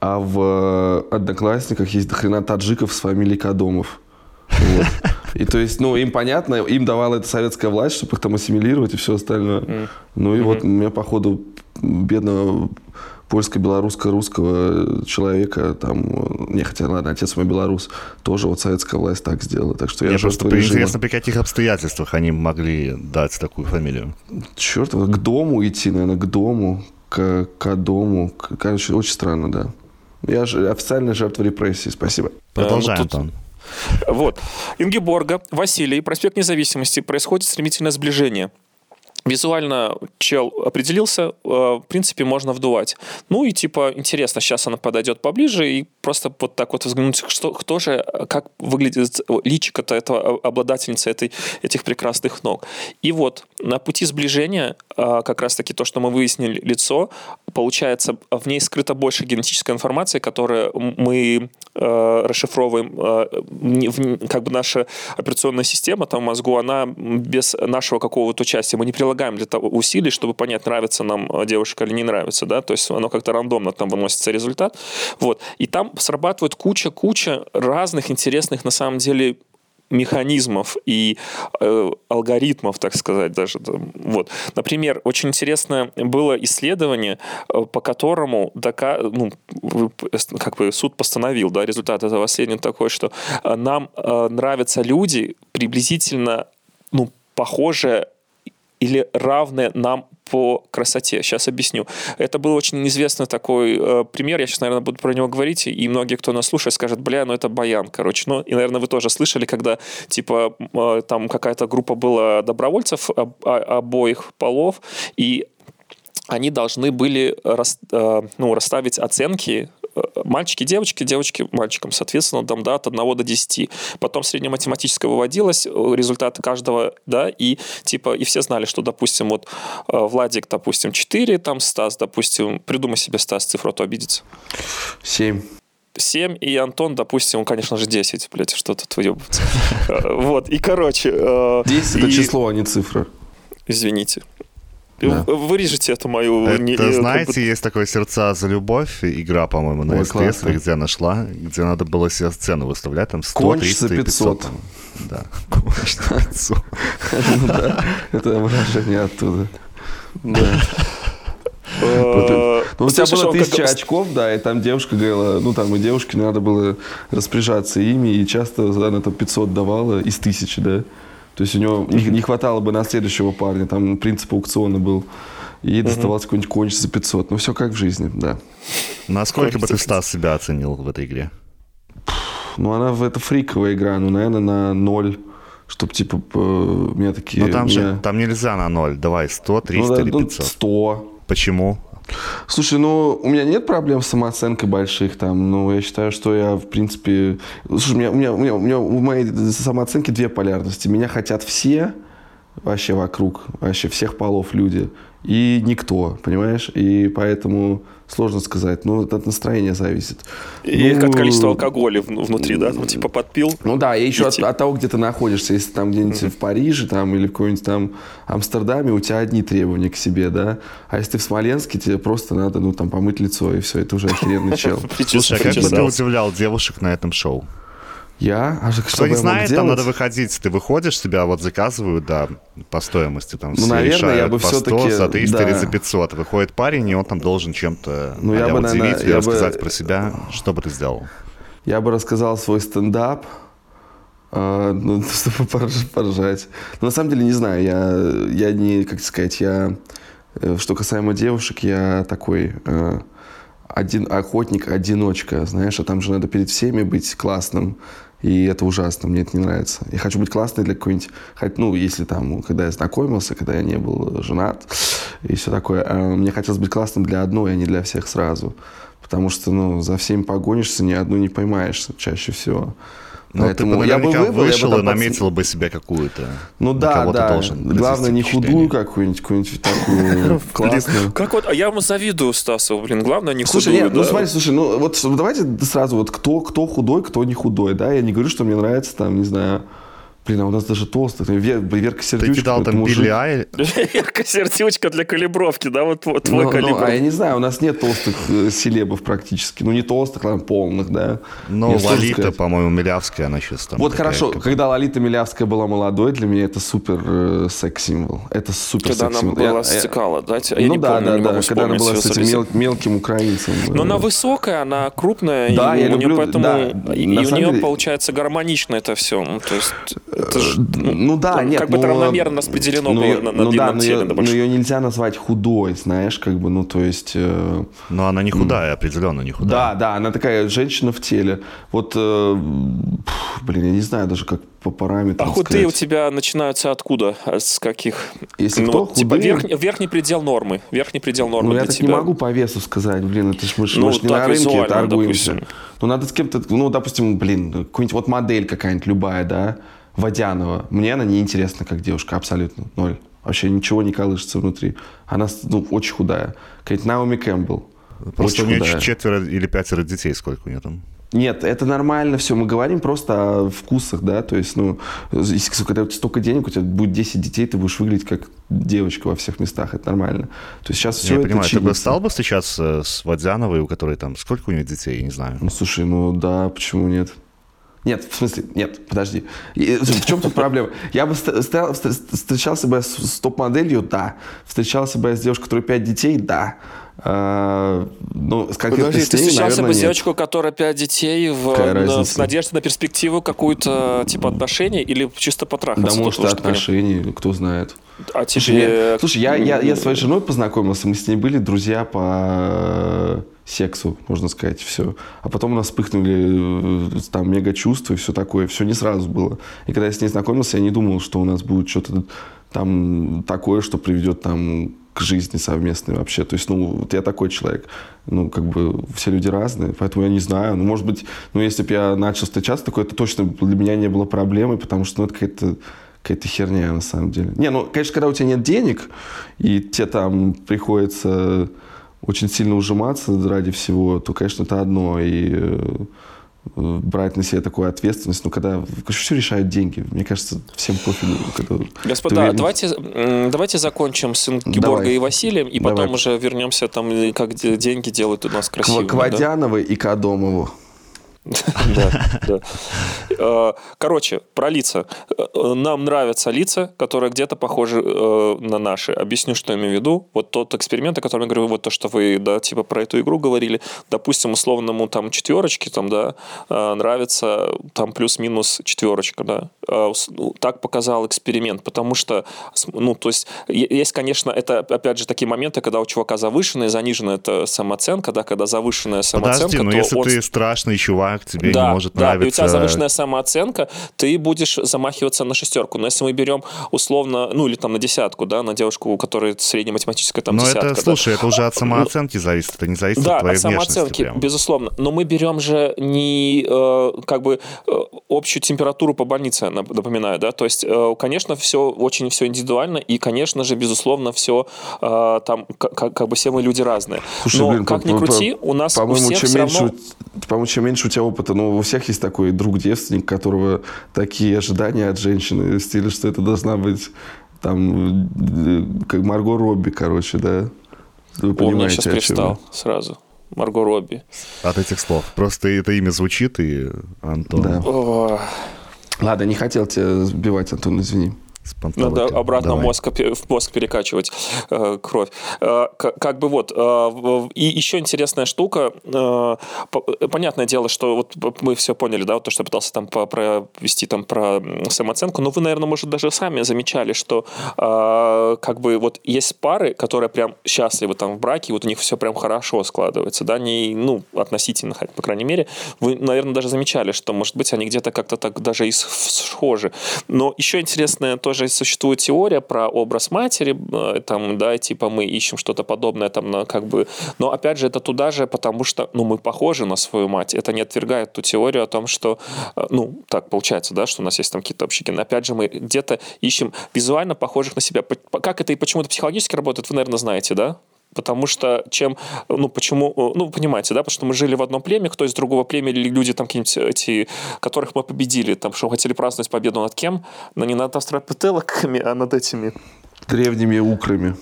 а в Одноклассниках есть дохрена таджиков с фамилией Кодомов. Вот. И то есть, ну, им понятно, им давала эта советская власть, чтобы их там ассимилировать и все остальное. Mm. Ну и mm-hmm. вот у меня, походу, бедного польско-белорусско-русского человека, там, не, хотя, ладно, отец мой белорус, тоже вот советская власть так сделала. Так что я Мне просто режима. интересно, при каких обстоятельствах они могли дать такую фамилию? Черт, к дому идти, наверное, к дому, к, к дому. Короче, очень странно, да. Я же официальная жертва репрессий. Спасибо. Продолжаем, э, ну, Антон. Вот. Ингеборга, Василий, проспект Независимости. Происходит стремительное сближение. Визуально чел определился, э, в принципе, можно вдувать. Ну и типа интересно, сейчас она подойдет поближе и просто вот так вот взглянуть, что, кто же, как выглядит личико-то этого обладательницы этой, этих прекрасных ног. И вот на пути сближения э, как раз-таки то, что мы выяснили, лицо, получается, в ней скрыта больше генетической информации, которую мы э, расшифровываем, э, как бы наша операционная система там в мозгу, она без нашего какого-то участия, мы не прилагаем прилагаем для того усилий, чтобы понять, нравится нам э, девушка или не нравится, да, то есть оно как-то рандомно там выносится результат, вот, и там срабатывает куча-куча разных интересных на самом деле механизмов и э, алгоритмов, так сказать, даже. Вот. Например, очень интересное было исследование, э, по которому дока... ну, как бы суд постановил, да, результат этого исследования такой, что э, нам э, нравятся люди приблизительно ну, похожие или равны нам по красоте. Сейчас объясню. Это был очень известный такой э, пример. Я сейчас, наверное, буду про него говорить, и многие, кто нас слушает, скажут, бля, ну это баян, короче. Ну, и, наверное, вы тоже слышали, когда, типа, э, там какая-то группа была добровольцев об, обоих полов, и они должны были рас, э, ну, расставить оценки мальчики, девочки, девочки, мальчикам, соответственно, там, да, от 1 до 10. Потом среднематематическое выводилось, э, результаты каждого, да, и типа, и все знали, что, допустим, вот э, Владик, допустим, 4, там, Стас, допустим, придумай себе, Стас, цифру, а то обидится. 7. 7, и Антон, допустим, он, конечно же, 10, блядь, что тут выебывается. [LAUGHS] Э, вот, и, короче... 10 это число, а не цифра. Извините. Да. Вырежете эту мою... Это, не, знаете, бы... есть такое «Сердца за любовь», игра, по-моему, на СТС, где нашла, где надо было себе сцену выставлять, там 100, Конч 300 за 500. 500 да, конч за 500. Ну это выражение оттуда. Да. Э, ну, у тебя было тысяча очков, да, и там девушка говорила, ну, там и девушке надо было распоряжаться ими, и часто она там 500 давала из тысячи, да. То есть у него не, не хватало бы на следующего парня, там принцип аукциона был. И доставалось какой-нибудь конч за 500. Ну, все как в жизни, да. Насколько бы ты, Стас, себя оценил в этой игре? Ну, она в это фриковая игра, ну, наверное, на ноль. Чтоб, типа, у меня такие... Ну там у же, меня- там нельзя на ноль. Давай 100, 300 ну, да, или ну, 500. 100. Почему? Слушай, ну, у меня нет проблем с самооценкой больших там, но я считаю, что я, в принципе... Слушай, у меня, у меня, у меня, у меня у моей самооценки две полярности. Меня хотят все, вообще вокруг, вообще всех полов люди, и никто, понимаешь? И поэтому сложно сказать. Ну, это от настроения зависит. И Ну, от количества алкоголя вну- внутри, да? Ну, типа подпил. Ну да, и еще от, от того, где ты находишься. Если там где-нибудь в Париже там, или в каком-нибудь там Амстердаме, у тебя одни требования к себе, да. А если ты в Смоленске, тебе просто надо, ну, там, помыть лицо, и все, это уже охеренный чел. [LAUGHS] Слушай, а как бы ты удивлял девушек на этом шоу? Я? А что Кто я не знает, там надо выходить. Ты выходишь, тебя вот заказывают, да, по стоимости. Там Ну, все наверное, я бы по 100, всё-таки, за 300 или да. за 500. Выходит парень, и он там должен чем-то Ну, я а-ля бы, наверное, удивить или я бы- рассказать про себя. Что бы ты сделал? Я бы рассказал свой стендап, а, ну, [LAUGHS] чтобы порж- поржать. Но на самом деле не знаю, я, я не, как сказать, я, э, что касаемо девушек, я такой э, один охотник, одиночка, знаешь, а там же надо перед всеми быть классным. И это ужасно, мне это не нравится. Я хочу быть классной для какой-нибудь, хоть, ну, если там, когда я знакомился, когда я не был женат и все такое, а, мне хотелось быть классным для одной, а не для всех сразу. Потому что, ну, за всеми погонишься, ни одну не поймаешь чаще всего. Ну, Поэтому ты бы я бы выбрал, я бы вышел и наметил бы себе какую-то. Ну да, да. должен Главное, не худую какую-нибудь, какую-нибудь [LAUGHS] такую классную. Как вот, а я ему завидую Стасу, блин, главное не Слушай, худую, нет, ну смотри, слушай, ну вот давайте сразу вот кто, кто худой, кто не худой, да? Я не говорю, что мне нравится там, не знаю, блин, а у нас даже толстых. Вер- Верка Ты Сердючка. кидал это там мужик. Билли Ай- [LAUGHS] Яркая для калибровки, да, вот твой твой Ну, ну, калибр. а я не знаю, у нас нет толстых э, селебов практически. Ну, не толстых, а полных, да. Ну, Лолита, по-моему, Милявская, она сейчас там. Вот хорошо, как- когда Лолита Милявская была молодой, для меня это супер э, секс-символ. Это супер Когда она секс-символ. была Я- с я- Цикала, да? Я ну не да, помню, да, не да, когда она была с мел- мелким украинцем. Но э, она высокая, она крупная, Да, и я у люблю- нее поэтому да, и у нее получается гармонично это все. Ну, то есть это ж, Ну да, там нет, как бы ну, равномерно распределено ну, на, на ну да, длинном но теле ее, на большом. нельзя назвать худой, знаешь, как бы, ну то есть... э, Но она не худая, определенно не худая. да, да, она такая женщина в теле. Вот, э, блин, я не знаю даже, как по параметрам А худые у сказать. тебя начинаются откуда? С каких? Если ну, кто, вот, типа верхний, верхний предел нормы. Верхний предел нормы Ну, я для так тебя. не могу по весу сказать, блин, это ж мы, Ну, мы ж не на рынке торгуемся. допустим. Ну, надо с кем-то, ну, допустим, блин, какую-нибудь вот модель какая-нибудь любая, да, Водянова. Мне она не интересна как девушка, абсолютно, ноль. Вообще ничего не колышется внутри. Она, ну, очень худая. Какая-нибудь Наоми Кэмпбелл. Просто очень у нее худая. четверо или пятеро детей, сколько у нее там. Нет, это нормально все. Мы говорим просто о вкусах, да. То есть, ну, если когда у тебя столько денег, у тебя будет 10 детей, ты будешь выглядеть как девочка во всех местах. Это нормально. То есть сейчас все я это понимаю, ты бы чинится. стал бы встречаться с Водяновой, у которой там... Сколько у нее детей, я не знаю. Ну, слушай, ну да, почему нет? Нет, в смысле, нет, подожди. И, В чем тут проблема? Я бы встречался бы с, топ-моделью, да. Встречался бы я с девушкой, которой 5 детей, да. А, ну, с конкретно Подожди, с ты встречался наверное, бы с девочкой, у которой пять детей в, на- с надеждой на перспективу какую-то типа отношений или чисто Да, потрахаться? может, что понятно. отношения, кто знает. А Слушай, тебе... я, слушай, я, я, я своей женой познакомился, мы с ней были друзья по сексу, можно сказать, все. А потом у нас вспыхнули э, там мега чувства и все такое, все не сразу было. И когда я с ней знакомился, я не думал, что у нас будет что-то там такое, что приведет там к жизни совместной вообще. То есть, ну, вот я такой человек. Ну, как бы все люди разные, поэтому я не знаю. Ну, может быть, ну, если бы я начал встречаться, такое, это точно для меня не было проблемой, потому что, ну, это какая-то какая-то херня на самом деле. Не, ну, конечно, когда у тебя нет денег, и тебе там приходится очень сильно ужиматься ради всего, то, конечно, это одно. И э, брать на себя такую ответственность, ну, когда все решают деньги. Мне кажется, всем пофигу. когда Господа, уверен. давайте, давайте закончим с Ингеборгой Давай. и Василием, и потом Давай. уже вернемся там, как де- деньги делают у нас красиво. К, Водяновой и к Адомову. Э, короче, про лица. Э, нам нравятся лица, которые где-то похожи э, на наши. Объясню, что я имею в виду. Вот тот эксперимент, о котором я говорю, вот то, что вы, да, типа про эту игру говорили. Допустим, условному там четверочке, там, да, нравится там плюс-минус четверочка, да. Ну, так показал эксперимент, потому что, ну, то есть, есть, конечно, это, опять же, такие моменты, когда у чувака завышенная заниженная это самооценка, да, когда завышенная самооценка, Подожди, но то если он... ты страшный чувак, тебе да, не может да, нравиться... и у тебя завышенная самооценка, ты будешь замахиваться на шестерку. Но если мы берем условно, ну или там на десятку, да, на девушку, у которой среднематематическая там Но десятка. это, слушай, да. это уже от самооценки зависит, это не зависит да, от твоей от самооценки, внешности. безусловно. Но мы берем же не э, как бы э, общую температуру по больнице, напоминаю, да, то есть, э, конечно, все очень все индивидуально, и, конечно же, безусловно, все э, там, как, как бы все мы люди разные. Слушай, Но блин, как по- ни по- крути, у нас у По-моему, всех чем все меньше, равно... у- по-моему, чем меньше у тебя опыта, ну, у всех есть такой друг-девственник, которого такие ожидания от женщины, в стиле, что это должна быть там, э, как Марго Робби, короче, да? Вы Он мне понимаете, сейчас о привстал сразу. Марго Робби. От этих слов. Просто это имя звучит, и Антон Да. О, Ладно, не хотел тебя сбивать, Антон, извини. Надо обратно Давай. мозг, в мозг перекачивать э, кровь. Э, к- как бы вот. э, и еще интересная штука. э, по- понятное дело, что вот мы все поняли, да, вот то, что я пытался там по- провести там про самооценку. Но вы, наверное, может, даже сами замечали, что э, как бы вот есть пары, которые прям счастливы там в браке, вот у них все прям хорошо складывается, да, не, ну, относительно, хоть, по крайней мере. Вы, наверное, даже замечали, что, может быть, они где-то как-то так даже и схожи. Но еще интересная тоже существует теория про образ матери, э, там, да, типа мы ищем что-то подобное там, на, как бы, но опять же это туда же, потому что, ну, мы похожи на свою мать. Это не отвергает ту теорию о том, что, э, ну, так получается, да, что у нас есть там какие-то общие гены. Опять же, мы где-то ищем визуально похожих на себя. Как это и почему это психологически работает, вы, наверное, знаете, да? Потому что чем, ну, почему, ну, понимаете, да, потому что мы жили в одном племе, кто из другого племени, или люди там какие-нибудь эти, которых мы победили, там, что хотели праздновать победу над кем, но не над австропителоками, а над этими. Древними украми.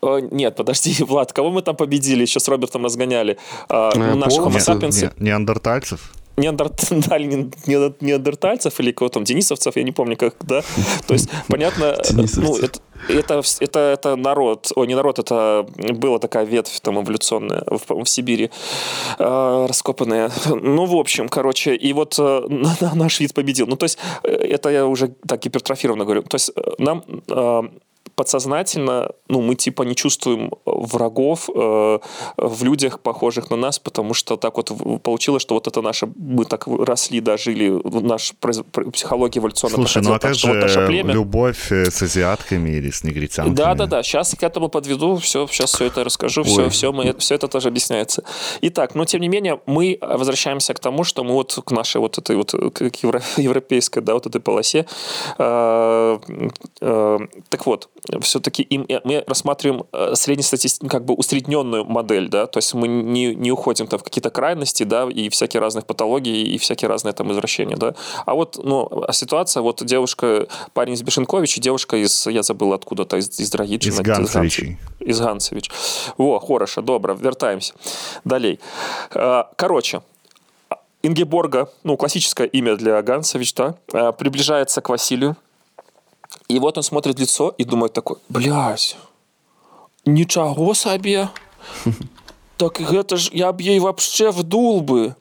О, нет, подожди, [LAUGHS] Влад, кого мы там победили, еще с Робертом разгоняли? Э, Homo Нет, sapiens, Не- неандертальцев? Неандертали, не- неандертальцев или кого там, денисовцев, я не помню, как, да? То есть, понятно, Денисовцев. ну, это, это, это, это народ, ой, не народ, это была такая ветвь там эволюционная в, в Сибири э, раскопанная. Ну, в общем, короче, и вот э, наш вид победил. Ну, то есть, э, это я уже так гипертрофированно говорю. То есть, э, нам э, подсознательно, ну, мы типа не чувствуем врагов э, в людях, похожих на нас, потому что так вот получилось, что вот это наше, мы так росли, да, жили, наш психология эволюционно Слушай, ну а так, как что вот наше же племя... любовь э, с азиатками или с негритянками? Да, да, да. Сейчас к этому подведу, все, сейчас все это расскажу, все, Ой. все, мы, все это тоже объясняется. Итак, но тем не менее мы возвращаемся к тому, что мы вот к нашей вот этой вот э, к евро- [LAUGHS] европейской, да, вот этой полосе. Э, э, Так вот, все-таки им э, мы рассматриваем э, среднестатистическую, как бы усредненную модель, да, то есть мы не, не уходим там в какие-то крайности, да, и всякие разных патологии, и всякие разные там извращения, да. А вот, ну, а ситуация, вот девушка, парень из Бешенковича, девушка из, я забыл откуда-то, из, из Драгичина. Из Ганцевичей. Из Ганцевич. Во, хорошо, добро, вертаемся. Далей. Э, Короче, Ингеборга, ну, классическое имя для Ганцевич, да, э, приближается к Василию, и вот он смотрит в лицо и думает такой, блядь, ничего себе, [LAUGHS] так это ж я б ей вообще вдул бы.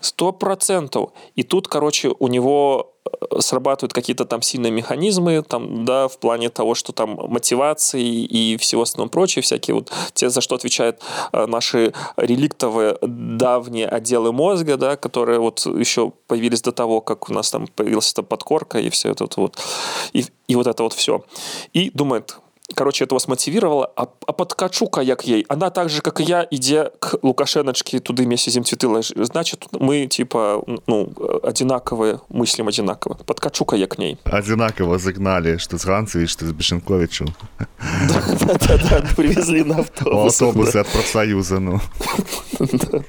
Сто процентов. И тут, короче, у него э, срабатывают какие-то там сильные механизмы, там, да, в плане того, что там мотивации и всего остального прочее, всякие вот те, за что отвечают э, наши реликтовые давние отделы мозга, да, которые вот еще появились до того, как у нас там появилась эта подкорка и все это вот, и, и вот это вот все. И думает, Короче, это вас мотивировало, а, а подкачу-ка я к ей. Она так же, как и я, идя к Лукашеночке, туды вместе зим ложи. Значит, мы, типа, ну, одинаковые, мыслим одинаково. Подкачу-ка я к ней. Одинаково загнали, что с Ганцевич, что с Бешенковичем. Да-да-да, привезли на автобус. Автобусы от профсоюза, ну. [LAUGHS]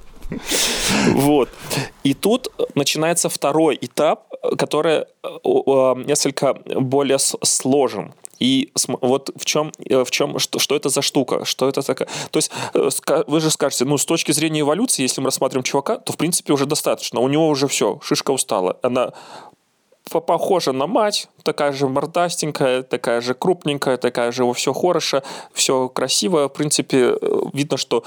Вот. И тут начинается второй этап который несколько более сложен. И вот в чем, в чем что, что это за штука, что это такая. То есть вы же скажете, ну, с точки зрения эволюции, если мы рассматриваем чувака, то, в принципе, уже достаточно. У него уже все, шишка устала. Она похожа на мать, такая же мордастенькая, такая же крупненькая, такая же все хорошо, все красиво. В принципе, э, видно, что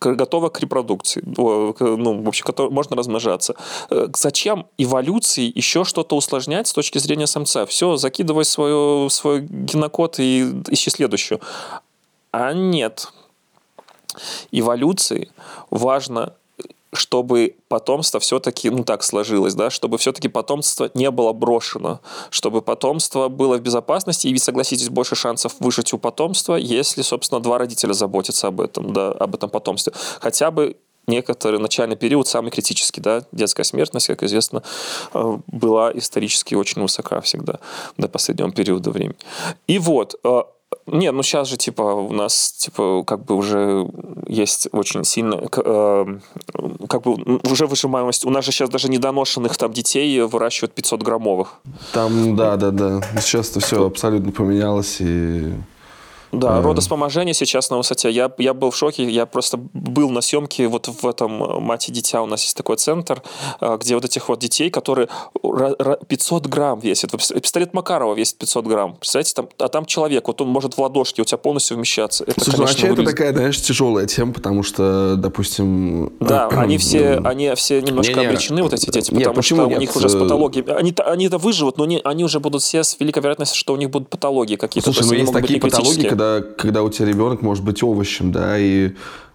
готова к репродукции. Ну, вообще, можно размножаться. Э, зачем эволюции еще что-то усложнять с точки зрения самца? Все, закидывай свою, свой генокод и ищи следующую. А нет. Эволюции важно чтобы потомство все-таки, ну так сложилось, да, чтобы все-таки потомство не было брошено, чтобы потомство было в безопасности, и, согласитесь, больше шансов выжить у потомства, если, собственно, два родителя заботятся об этом, да, об этом потомстве. Хотя бы некоторый начальный период самый критический, да, детская смертность, как известно, э, была исторически очень высока всегда до последнего периода времени. И вот, э, не, ну сейчас же, типа, у нас, типа, как бы уже есть очень сильно, э, как бы уже выжимаемость. У нас же сейчас даже недоношенных там детей выращивают 500 граммовых. Там, да, да, да. Сейчас-то все абсолютно поменялось и да, mm. родоспоможение сейчас на высоте. Я, я был в шоке, я просто был на съемке вот в этом э, «Мать и дитя» у нас есть такой центр, э, где вот этих вот детей, которые 500 грамм весят. Пистолет Макарова весит 500 грамм. Представляете, там, а там человек, вот он может в ладошке у тебя полностью вмещаться. Это, Слушай, конечно, ну, а это такая, знаешь, тяжелая тема, потому что, допустим... Да, [CLEARS THROAT] они все, они все немножко не, не, обречены, вот эти дети, потому не, что нет? у них уже с патологией... Они, они это выживут, но не, они уже будут все с великой вероятностью, что у них будут патологии какие-то. Слушай, ну есть такие патологии, когда когда, у тебя ребенок может быть овощем, да, и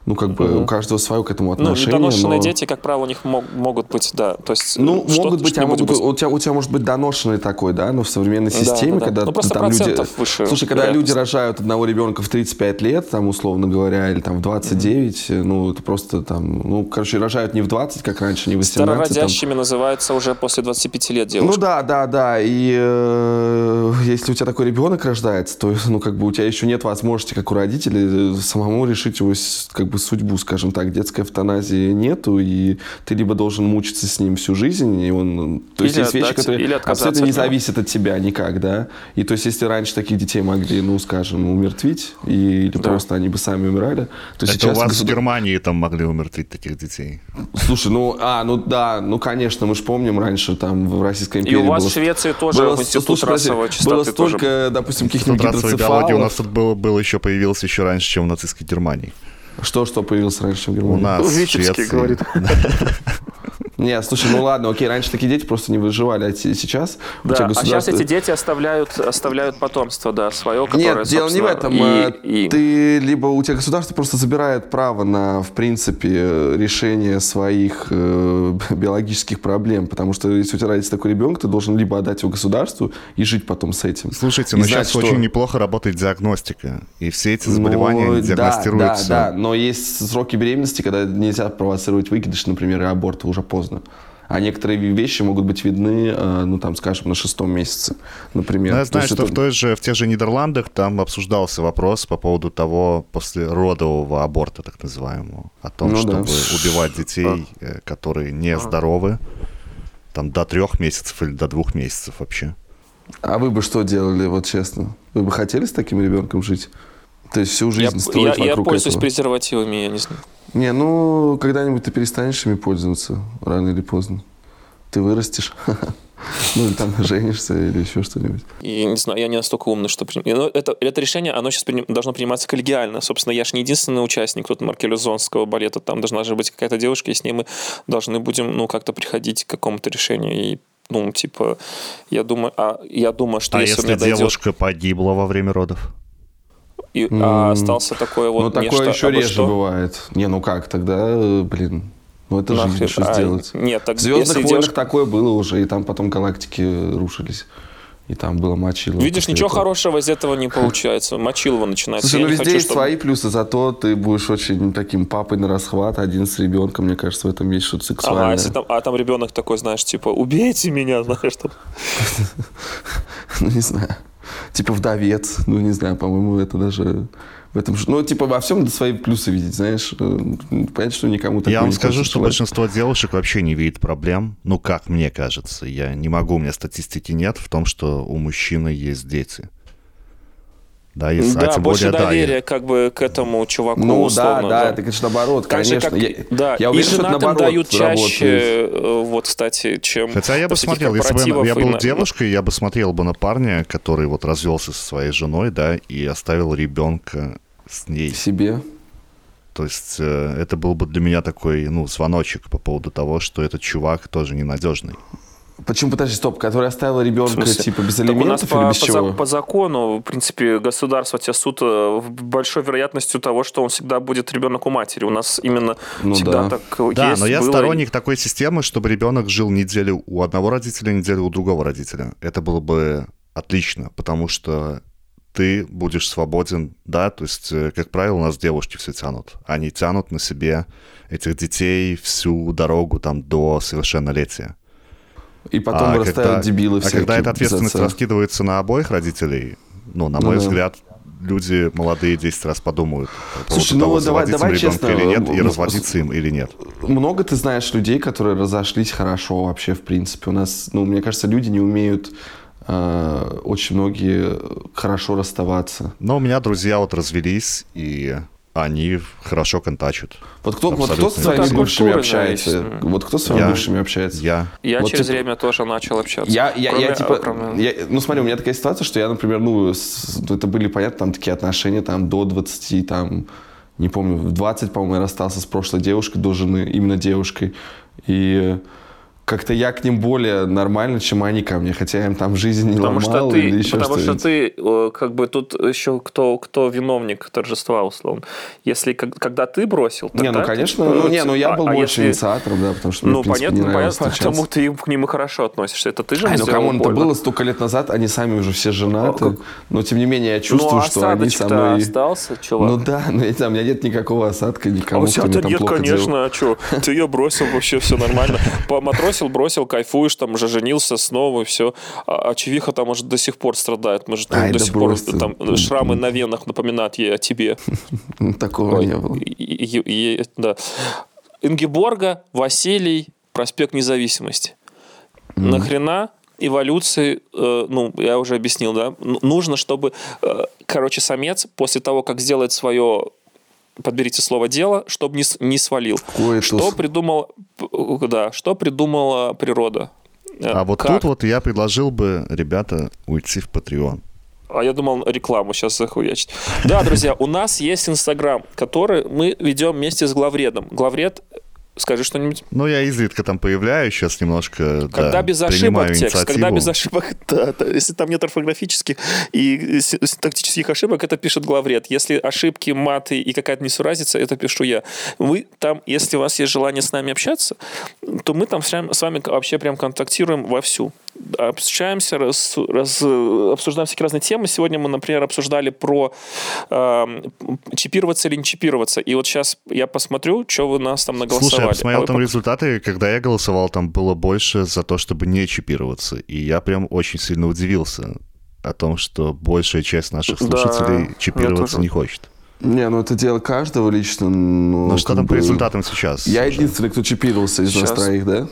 ну, как бы угу. у каждого свое к этому ну, отношение. Ну, недоношенные но... дети, как правило, у них мог, могут быть, да. То есть, ну, могут быть, а могут быть... У, тебя, у тебя может быть доношенный такой, да, но в современной системе, да, да, когда ну, просто там люди... Выше Слушай, когда люди рожают одного ребенка в 35 лет, там, условно говоря, или там в 29, угу. ну, это просто там, ну, короче, рожают не в 20, как раньше, не в 18. Старородящими там... называется уже после 25 лет девушка. Ну, да, да, да, и э, если у тебя такой ребенок рождается, то, ну, как бы у тебя еще нет возможности, как у родителей, э, самому решить его, как бы, судьбу, скажем так, детской автоназии нету, и ты либо должен мучиться с ним всю жизнь, и он... То есть есть вещи, которые абсолютно не зависят от тебя никак, да? И то есть если раньше таких детей могли, ну, скажем, умертвить, и, или да. просто они бы сами умирали, то Это сейчас... у вас государ... в Германии там могли умертвить таких детей? Слушай, ну, а, ну да, ну, конечно, мы же помним раньше там в Российской империи... И у вас было, в Швеции тоже было, институт слушай, расовой Было столько, тоже... допустим, каких-нибудь гидроцефалов. у нас тут было, было еще появился еще раньше, чем в нацистской Германии. Что, что появилось раньше в Германии? У нас Витебский говорит. [LAUGHS] Не, слушай, ну ладно, окей, раньше такие дети просто не выживали, а сейчас да, государство... а сейчас эти дети оставляют, оставляют потомство, да, свое, которое, Нет, дело не в этом. И, и... Ты либо у тебя государство просто забирает право на, в принципе, решение своих э, [LAUGHS] биологических проблем, потому что если у тебя родится такой ребенок, ты должен либо отдать его государству и жить потом с этим. Слушайте, но сейчас что... очень неплохо работает диагностика, и все эти заболевания ну, диагностируются. Да, да, да, но есть сроки беременности, когда нельзя провоцировать выкидыш, например, и аборт уже поздно поздно. А некоторые вещи могут быть видны, э, ну, там, скажем, на шестом месяце, например. Ну, я знаю, То что это... в, той же, в тех же Нидерландах там обсуждался вопрос по поводу того после родового аборта, так называемого, о том, ну, чтобы да. убивать детей, э, которые не здоровы, там, до трех месяцев или до двух месяцев вообще. А вы бы что делали, вот честно? Вы бы хотели с таким ребенком жить? То есть всю жизнь я, строить я, вокруг Я пользуюсь этого? презервативами, я не знаю. Не, ну, когда-нибудь ты перестанешь ими пользоваться, рано или поздно. Ты вырастешь. [LAUGHS] Ну, или там женишься, или еще что-нибудь. И не знаю, я не настолько умный, что... Но это, это решение, оно сейчас приним... должно приниматься коллегиально. Собственно, я же не единственный участник тут маркелюзонского балета. Там должна же быть какая-то девушка, и с ней мы должны будем, ну, как-то приходить к какому-то решению. И ну, типа, я думаю, а я думаю, что а если, если девушка дойдет... погибла во время родов? И mm. а остался такой вот Ну, такое еще реже что. бывает. Не, ну как, тогда, блин, ну это Нахрен. жизнь, что а, сделать. Нет, так В «Звездных войнах» девушка... такое было уже, и там потом галактики рушились. И там было мочилово. Видишь, ничего этого. хорошего из этого не получается. Мочилово начинается. Слушай, ну везде хочу, есть чтобы... свои плюсы, зато ты будешь очень таким папой на расхват, один с ребенком, мне кажется, в этом есть что-то сексуальное. Ага, если там, а там ребенок такой, знаешь, типа, убейте меня, знаешь, что. [LAUGHS] Ну, не знаю. Типа вдовец. Ну, не знаю, по-моему, это даже в этом... Ну, типа во всем свои плюсы видеть, знаешь. Э, понятно, что никому Я вам скажу, что большинство девушек вообще не видит проблем. Ну, как мне кажется. Я не могу, у меня статистики нет в том, что у мужчины есть дети. Да, и, да а больше более, доверия да, как бы к этому чуваку. Ну условно, да, да, это, конечно, наоборот, так конечно. Же, как, я, да, я уверен, и женатым дают чаще, работает. Э, вот, кстати, чем Хотя я бы смотрел, если бы я был на... девушкой, я бы смотрел бы на парня, который вот развелся со своей женой, да, и оставил ребенка с ней. Себе. То есть э, это был бы для меня такой, ну, звоночек по поводу того, что этот чувак тоже ненадежный. Почему, подожди, стоп, который оставил ребенка, типа, без алиментов или без по, чего? По закону, в принципе, государство тебе суд э, большой вероятностью того, что он всегда будет ребенок у матери. У нас именно ну, всегда да. так да, есть. но я было... сторонник такой системы, чтобы ребенок жил неделю у одного родителя, неделю у другого родителя. Это было бы отлично, потому что ты будешь свободен, да, то есть, э, как правило, у нас девушки все тянут. Они тянут на себе этих детей всю дорогу там до совершеннолетия. И потом а вырастают когда, дебилы всякие. А когда эта ответственность раскидывается на обоих родителей, ну, на мой ну, взгляд, люди молодые 10 раз подумают по Слушай, ну, того, давай, давай честно, или нет, и разводиться им или нет. Много ты знаешь людей, которые разошлись хорошо вообще, в принципе. У нас, ну, мне кажется, люди не умеют э, очень многие хорошо расставаться. Но у меня друзья вот развелись, и они хорошо контачат. Вот кто, вот кто с своими бывшими общается? Есть. Вот кто с своими я, бывшими общается? Я. Я вот, через типа, время тоже начал общаться. Я, я, кроме, я типа, кроме... я, ну смотри, у меня такая ситуация, что я, например, ну, с, это были, понятно, там такие отношения там до 20, там, не помню, в 20, по-моему, я расстался с прошлой девушкой, до жены, именно девушкой. И как-то я к ним более нормально, чем они ко мне, хотя я им там жизнь не потому ломал что ты, или еще Потому что ты, как бы, тут еще кто, кто виновник торжества, условно. Если, когда ты бросил, Не, ну, конечно, ты, ну, не, ну, я был а, больше если... инициатором, да, потому что мне, Ну, принципе, понятно, понятно, потому ты к ним и хорошо относишься. Это ты же Ай, ну, кому это было столько лет назад, они сами уже все женаты, а, но, тем не менее, я чувствую, ну, что они со мной... остался, чувак. Ну, да, но я, у меня нет никакого осадка никому, а у тебя нет, конечно, а что? Ты ее бросил, вообще все нормально. Поматросил, бросил, кайфу кайфуешь, там уже женился снова, и все. А, а Чевиха там может до сих пор страдает. Может, Ай, до да сих просто. пор там шрамы на венах напоминают ей о тебе. [LAUGHS] Такого не было. Да. Ингеборга, Василий, проспект Независимости. Нахрена эволюции, э, ну, я уже объяснил, да, нужно, чтобы, э, короче, самец после того, как сделает свое подберите слово дело, чтобы не, не свалил. Ой, что придумал, да, что придумала природа? А вот как? тут вот я предложил бы, ребята, уйти в Patreon. А я думал рекламу сейчас захуячить. Да, друзья, у нас есть Инстаграм, который мы ведем вместе с главредом. Главред Скажи что-нибудь. Ну, я изредка там появляюсь, сейчас немножко Когда да, без ошибок текст, инициативу. когда без ошибок, [LAUGHS] да, да, если там нет орфографических и синтактических ошибок, это пишет главред. Если ошибки, маты и какая-то несуразица, это пишу я. Вы там, если у вас есть желание с нами общаться, то мы там с вами вообще прям контактируем вовсю общаемся, раз, раз, обсуждаем всякие разные темы. Сегодня мы, например, обсуждали про э, чипироваться или не чипироваться. И вот сейчас я посмотрю, что вы нас там наголосовали. Слушай, я посмотрел а там вы... результаты, когда я голосовал, там было больше за то, чтобы не чипироваться. И я прям очень сильно удивился о том, что большая часть наших слушателей да, чипироваться не хочет. Не, ну это дело каждого лично. Ну, ну что там бы... по результатам сейчас? Я уже? единственный, кто чипировался из сейчас... нас троих, да?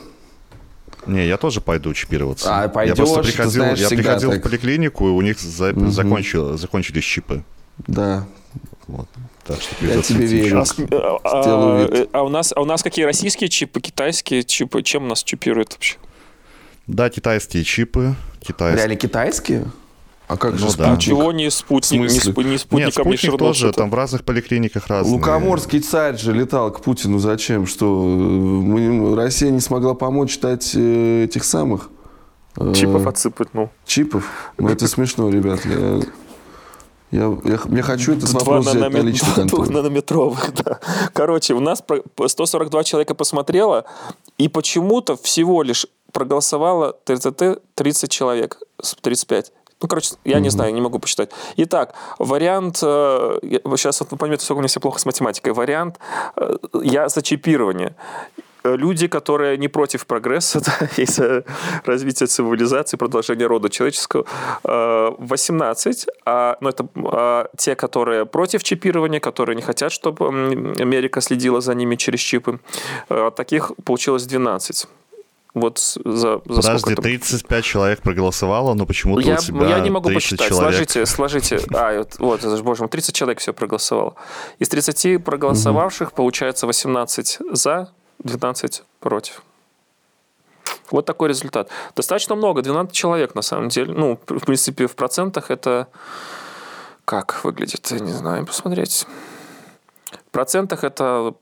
Не, я тоже пойду чипироваться. А, пойдешь, я просто приходил, знаешь, я приходил так. в поликлинику, и у них за, угу. закончил, закончились чипы. Да. Вот. Так что я тебе верю. А, а, а, у нас, а у нас какие российские чипы, китайские чипы? Чем нас чипируют вообще? Да, китайские чипы. Китайские. Реально китайские? А как ну, же да. Ничего не спутник, не, спу, не спутником Нет, спутник тоже, там в разных поликлиниках разные. Лукоморский царь же летал к Путину. Зачем? Что мы, Россия не смогла помочь дать э, этих самых... Э, Чипов отсыпать, ну. Чипов? Ну, это смешно, ребят. Я, я, я, я хочу этот вопрос взять на личный [LAUGHS] контроль. нанометровых, да. Короче, у нас 142 человека посмотрело, и почему-то всего лишь проголосовало 30, 30 человек, 35. Ну, короче, я mm-hmm. не знаю, не могу посчитать. Итак, вариант... Э, сейчас вот поймете, сколько у меня все плохо с математикой. Вариант... Э, я за чипирование. люди, которые не против прогресса [LAUGHS] да, и за развитие цивилизации, продолжения рода человеческого, 18, а, ну, это а, те, которые против чипирования, которые не хотят, чтобы Америка следила за ними через чипы, а, таких получилось 12 вот за, за Подожди, 35 человек проголосовало, но почему-то я, у тебя Я не могу посчитать. Человек... Сложите, сложите. А, вот, вот, это же, боже мой, 30 человек все проголосовало. Из 30 проголосовавших угу. получается 18 за, 12 против. Вот такой результат. Достаточно много, 12 человек на самом деле. Ну, в принципе, в процентах это как выглядит, я не знаю, посмотреть. В процентах это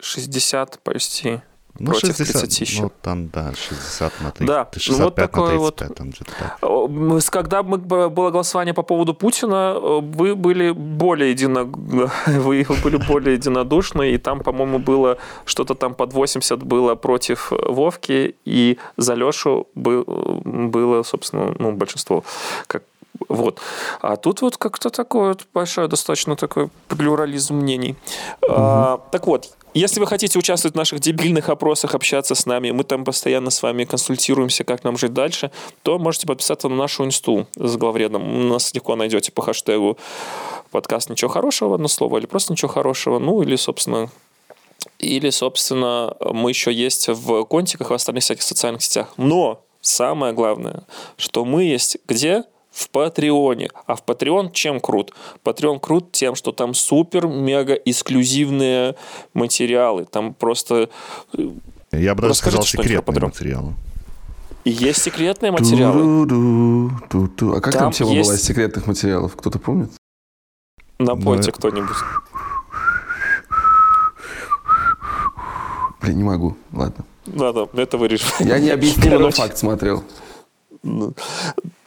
60 почти ну, против 60, 30 еще. Ну, там, да, 60 на 30. Да, 65 ну, вот такое на 35, вот. там так. Когда мы, было голосование по поводу Путина, вы были более едино... [LAUGHS] вы были более единодушны, и там, по-моему, было что-то там под 80 было против Вовки, и за Лешу было, собственно, ну, большинство, как вот. А тут вот как-то такое вот большое, достаточно такой плюрализм мнений. Угу. А, так вот, если вы хотите участвовать в наших дебильных опросах, общаться с нами, мы там постоянно с вами консультируемся, как нам жить дальше, то можете подписаться на нашу инсту с главредом. Нас легко найдете по хэштегу подкаст «Ничего хорошего», одно слово, или просто «Ничего хорошего», ну или, собственно, или, собственно, мы еще есть в контиках в остальных всяких социальных сетях. Но самое главное, что мы есть где? В Патреоне. А в Patreon чем крут? Patreon крут тем, что там супер-мега эксклюзивные материалы. Там просто... Э, Я бы даже сказал секретные материалы. И есть секретные материалы. Ту-ду-ду, А как там, там тема есть... была из секретных материалов? Кто-то помнит? Напойте ну, кто-нибудь. Блин, не могу. Ладно. Ладно, это вырежу. Я [LAUGHS] не объяснил, но факт смотрел.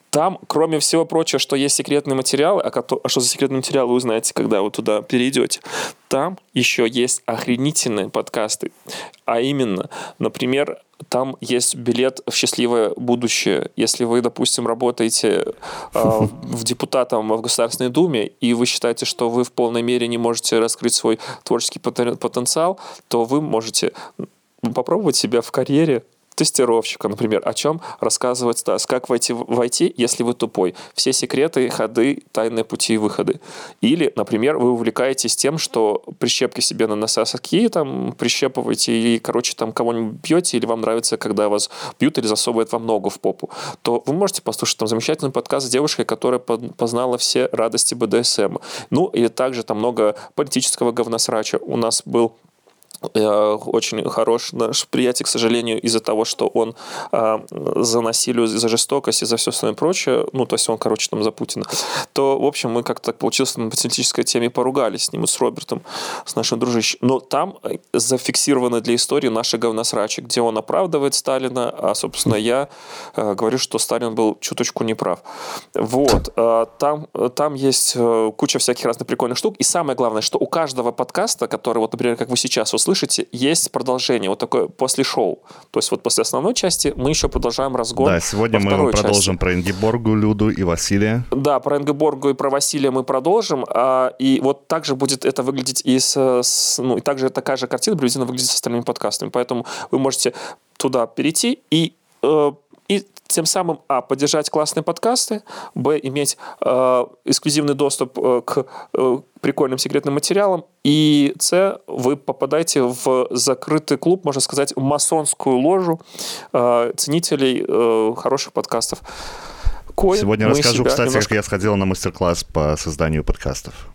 Там, кроме всего прочего, что есть секретные материалы, а, а что за секретные материалы вы узнаете, когда вы туда перейдете, там еще есть охренительные подкасты. А именно, например, там есть билет в счастливое будущее. Если вы, допустим, работаете э, [LAUGHS] в депутатом в Государственной Думе, и вы считаете, что вы в полной мере не можете раскрыть свой творческий потенциал, то вы можете попробовать себя в карьере тестировщика, например, о чем рассказывать Стас, как войти, войти, если вы тупой, все секреты, ходы, тайные пути и выходы. Или, например, вы увлекаетесь тем, что прищепки себе на нососки там прищепываете и, короче, там кого-нибудь бьете, или вам нравится, когда вас бьют или засовывают вам ногу в попу, то вы можете послушать там замечательный подкаст с девушкой, которая познала все радости БДСМ. Ну, или также там много политического говносрача. У нас был очень хорош наш приятель, к сожалению, из-за того, что он э, за насилие, за жестокость и за все остальное прочее, ну, то есть он, короче, там за Путина, то, в общем, мы как-то так получилось на политической теме поругались с ним, с Робертом, с нашим дружищем. Но там э, зафиксировано для истории наши говносрачи, где он оправдывает Сталина, а, собственно, я э, говорю, что Сталин был чуточку неправ. Вот. Э, там, там есть э, куча всяких разных прикольных штук. И самое главное, что у каждого подкаста, который, вот, например, как вы сейчас услышите, слышите, есть продолжение, вот такое после шоу. То есть вот после основной части мы еще продолжаем разгон. Да, сегодня мы продолжим части. про Ингеборгу, Люду и Василия. Да, про Ингеборгу и про Василия мы продолжим. А, и вот также будет это выглядеть и с, с ну и также такая же картина приблизительно выглядит с остальными подкастами. Поэтому вы можете туда перейти и э, и тем самым, а, поддержать классные подкасты, б, иметь э, эксклюзивный доступ э, к э, прикольным секретным материалам, и с, вы попадаете в закрытый клуб, можно сказать, масонскую ложу э, ценителей э, хороших подкастов. Кое Сегодня расскажу, кстати, немножко... как я сходил на мастер-класс по созданию подкастов.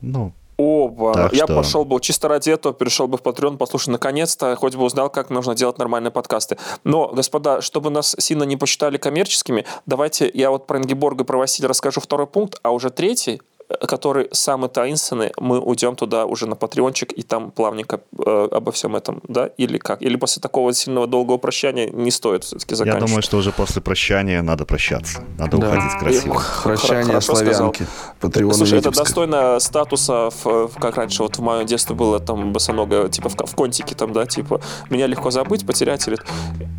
Ну, Оба. Так я что... пошел бы чисто ради этого, перешел бы в Patreon, послушай, наконец-то, хоть бы узнал, как нужно делать нормальные подкасты. Но, господа, чтобы нас сильно не посчитали коммерческими, давайте я вот про Ингеборга и про Василия расскажу второй пункт, а уже третий который самый таинственный, мы уйдем туда уже на патреончик и там плавненько э, обо всем этом, да, или как? Или после такого сильного долгого прощания не стоит все-таки заканчивать? Я думаю, что уже после прощания надо прощаться, надо да. уходить красиво. Прощание славянки. Патреон Слушай, это достойно статуса, в, как раньше, вот в моем детстве было там босоногое, типа в, в контике там, да, типа меня легко забыть, потерять, или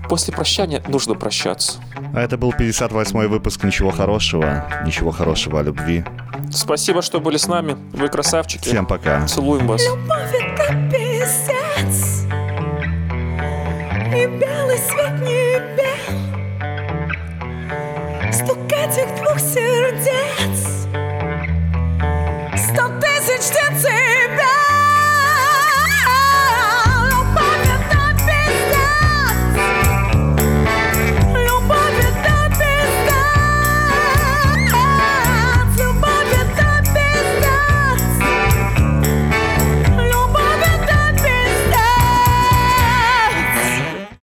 после прощания нужно прощаться. А это был 58-й выпуск «Ничего хорошего», «Ничего хорошего о любви». Спасибо, Спасибо, что были с нами. Вы красавчики. Всем пока. Целуем вас. Любовь это писец, и белый свет не. Стук этих двух сердец, сто тысяч децибел.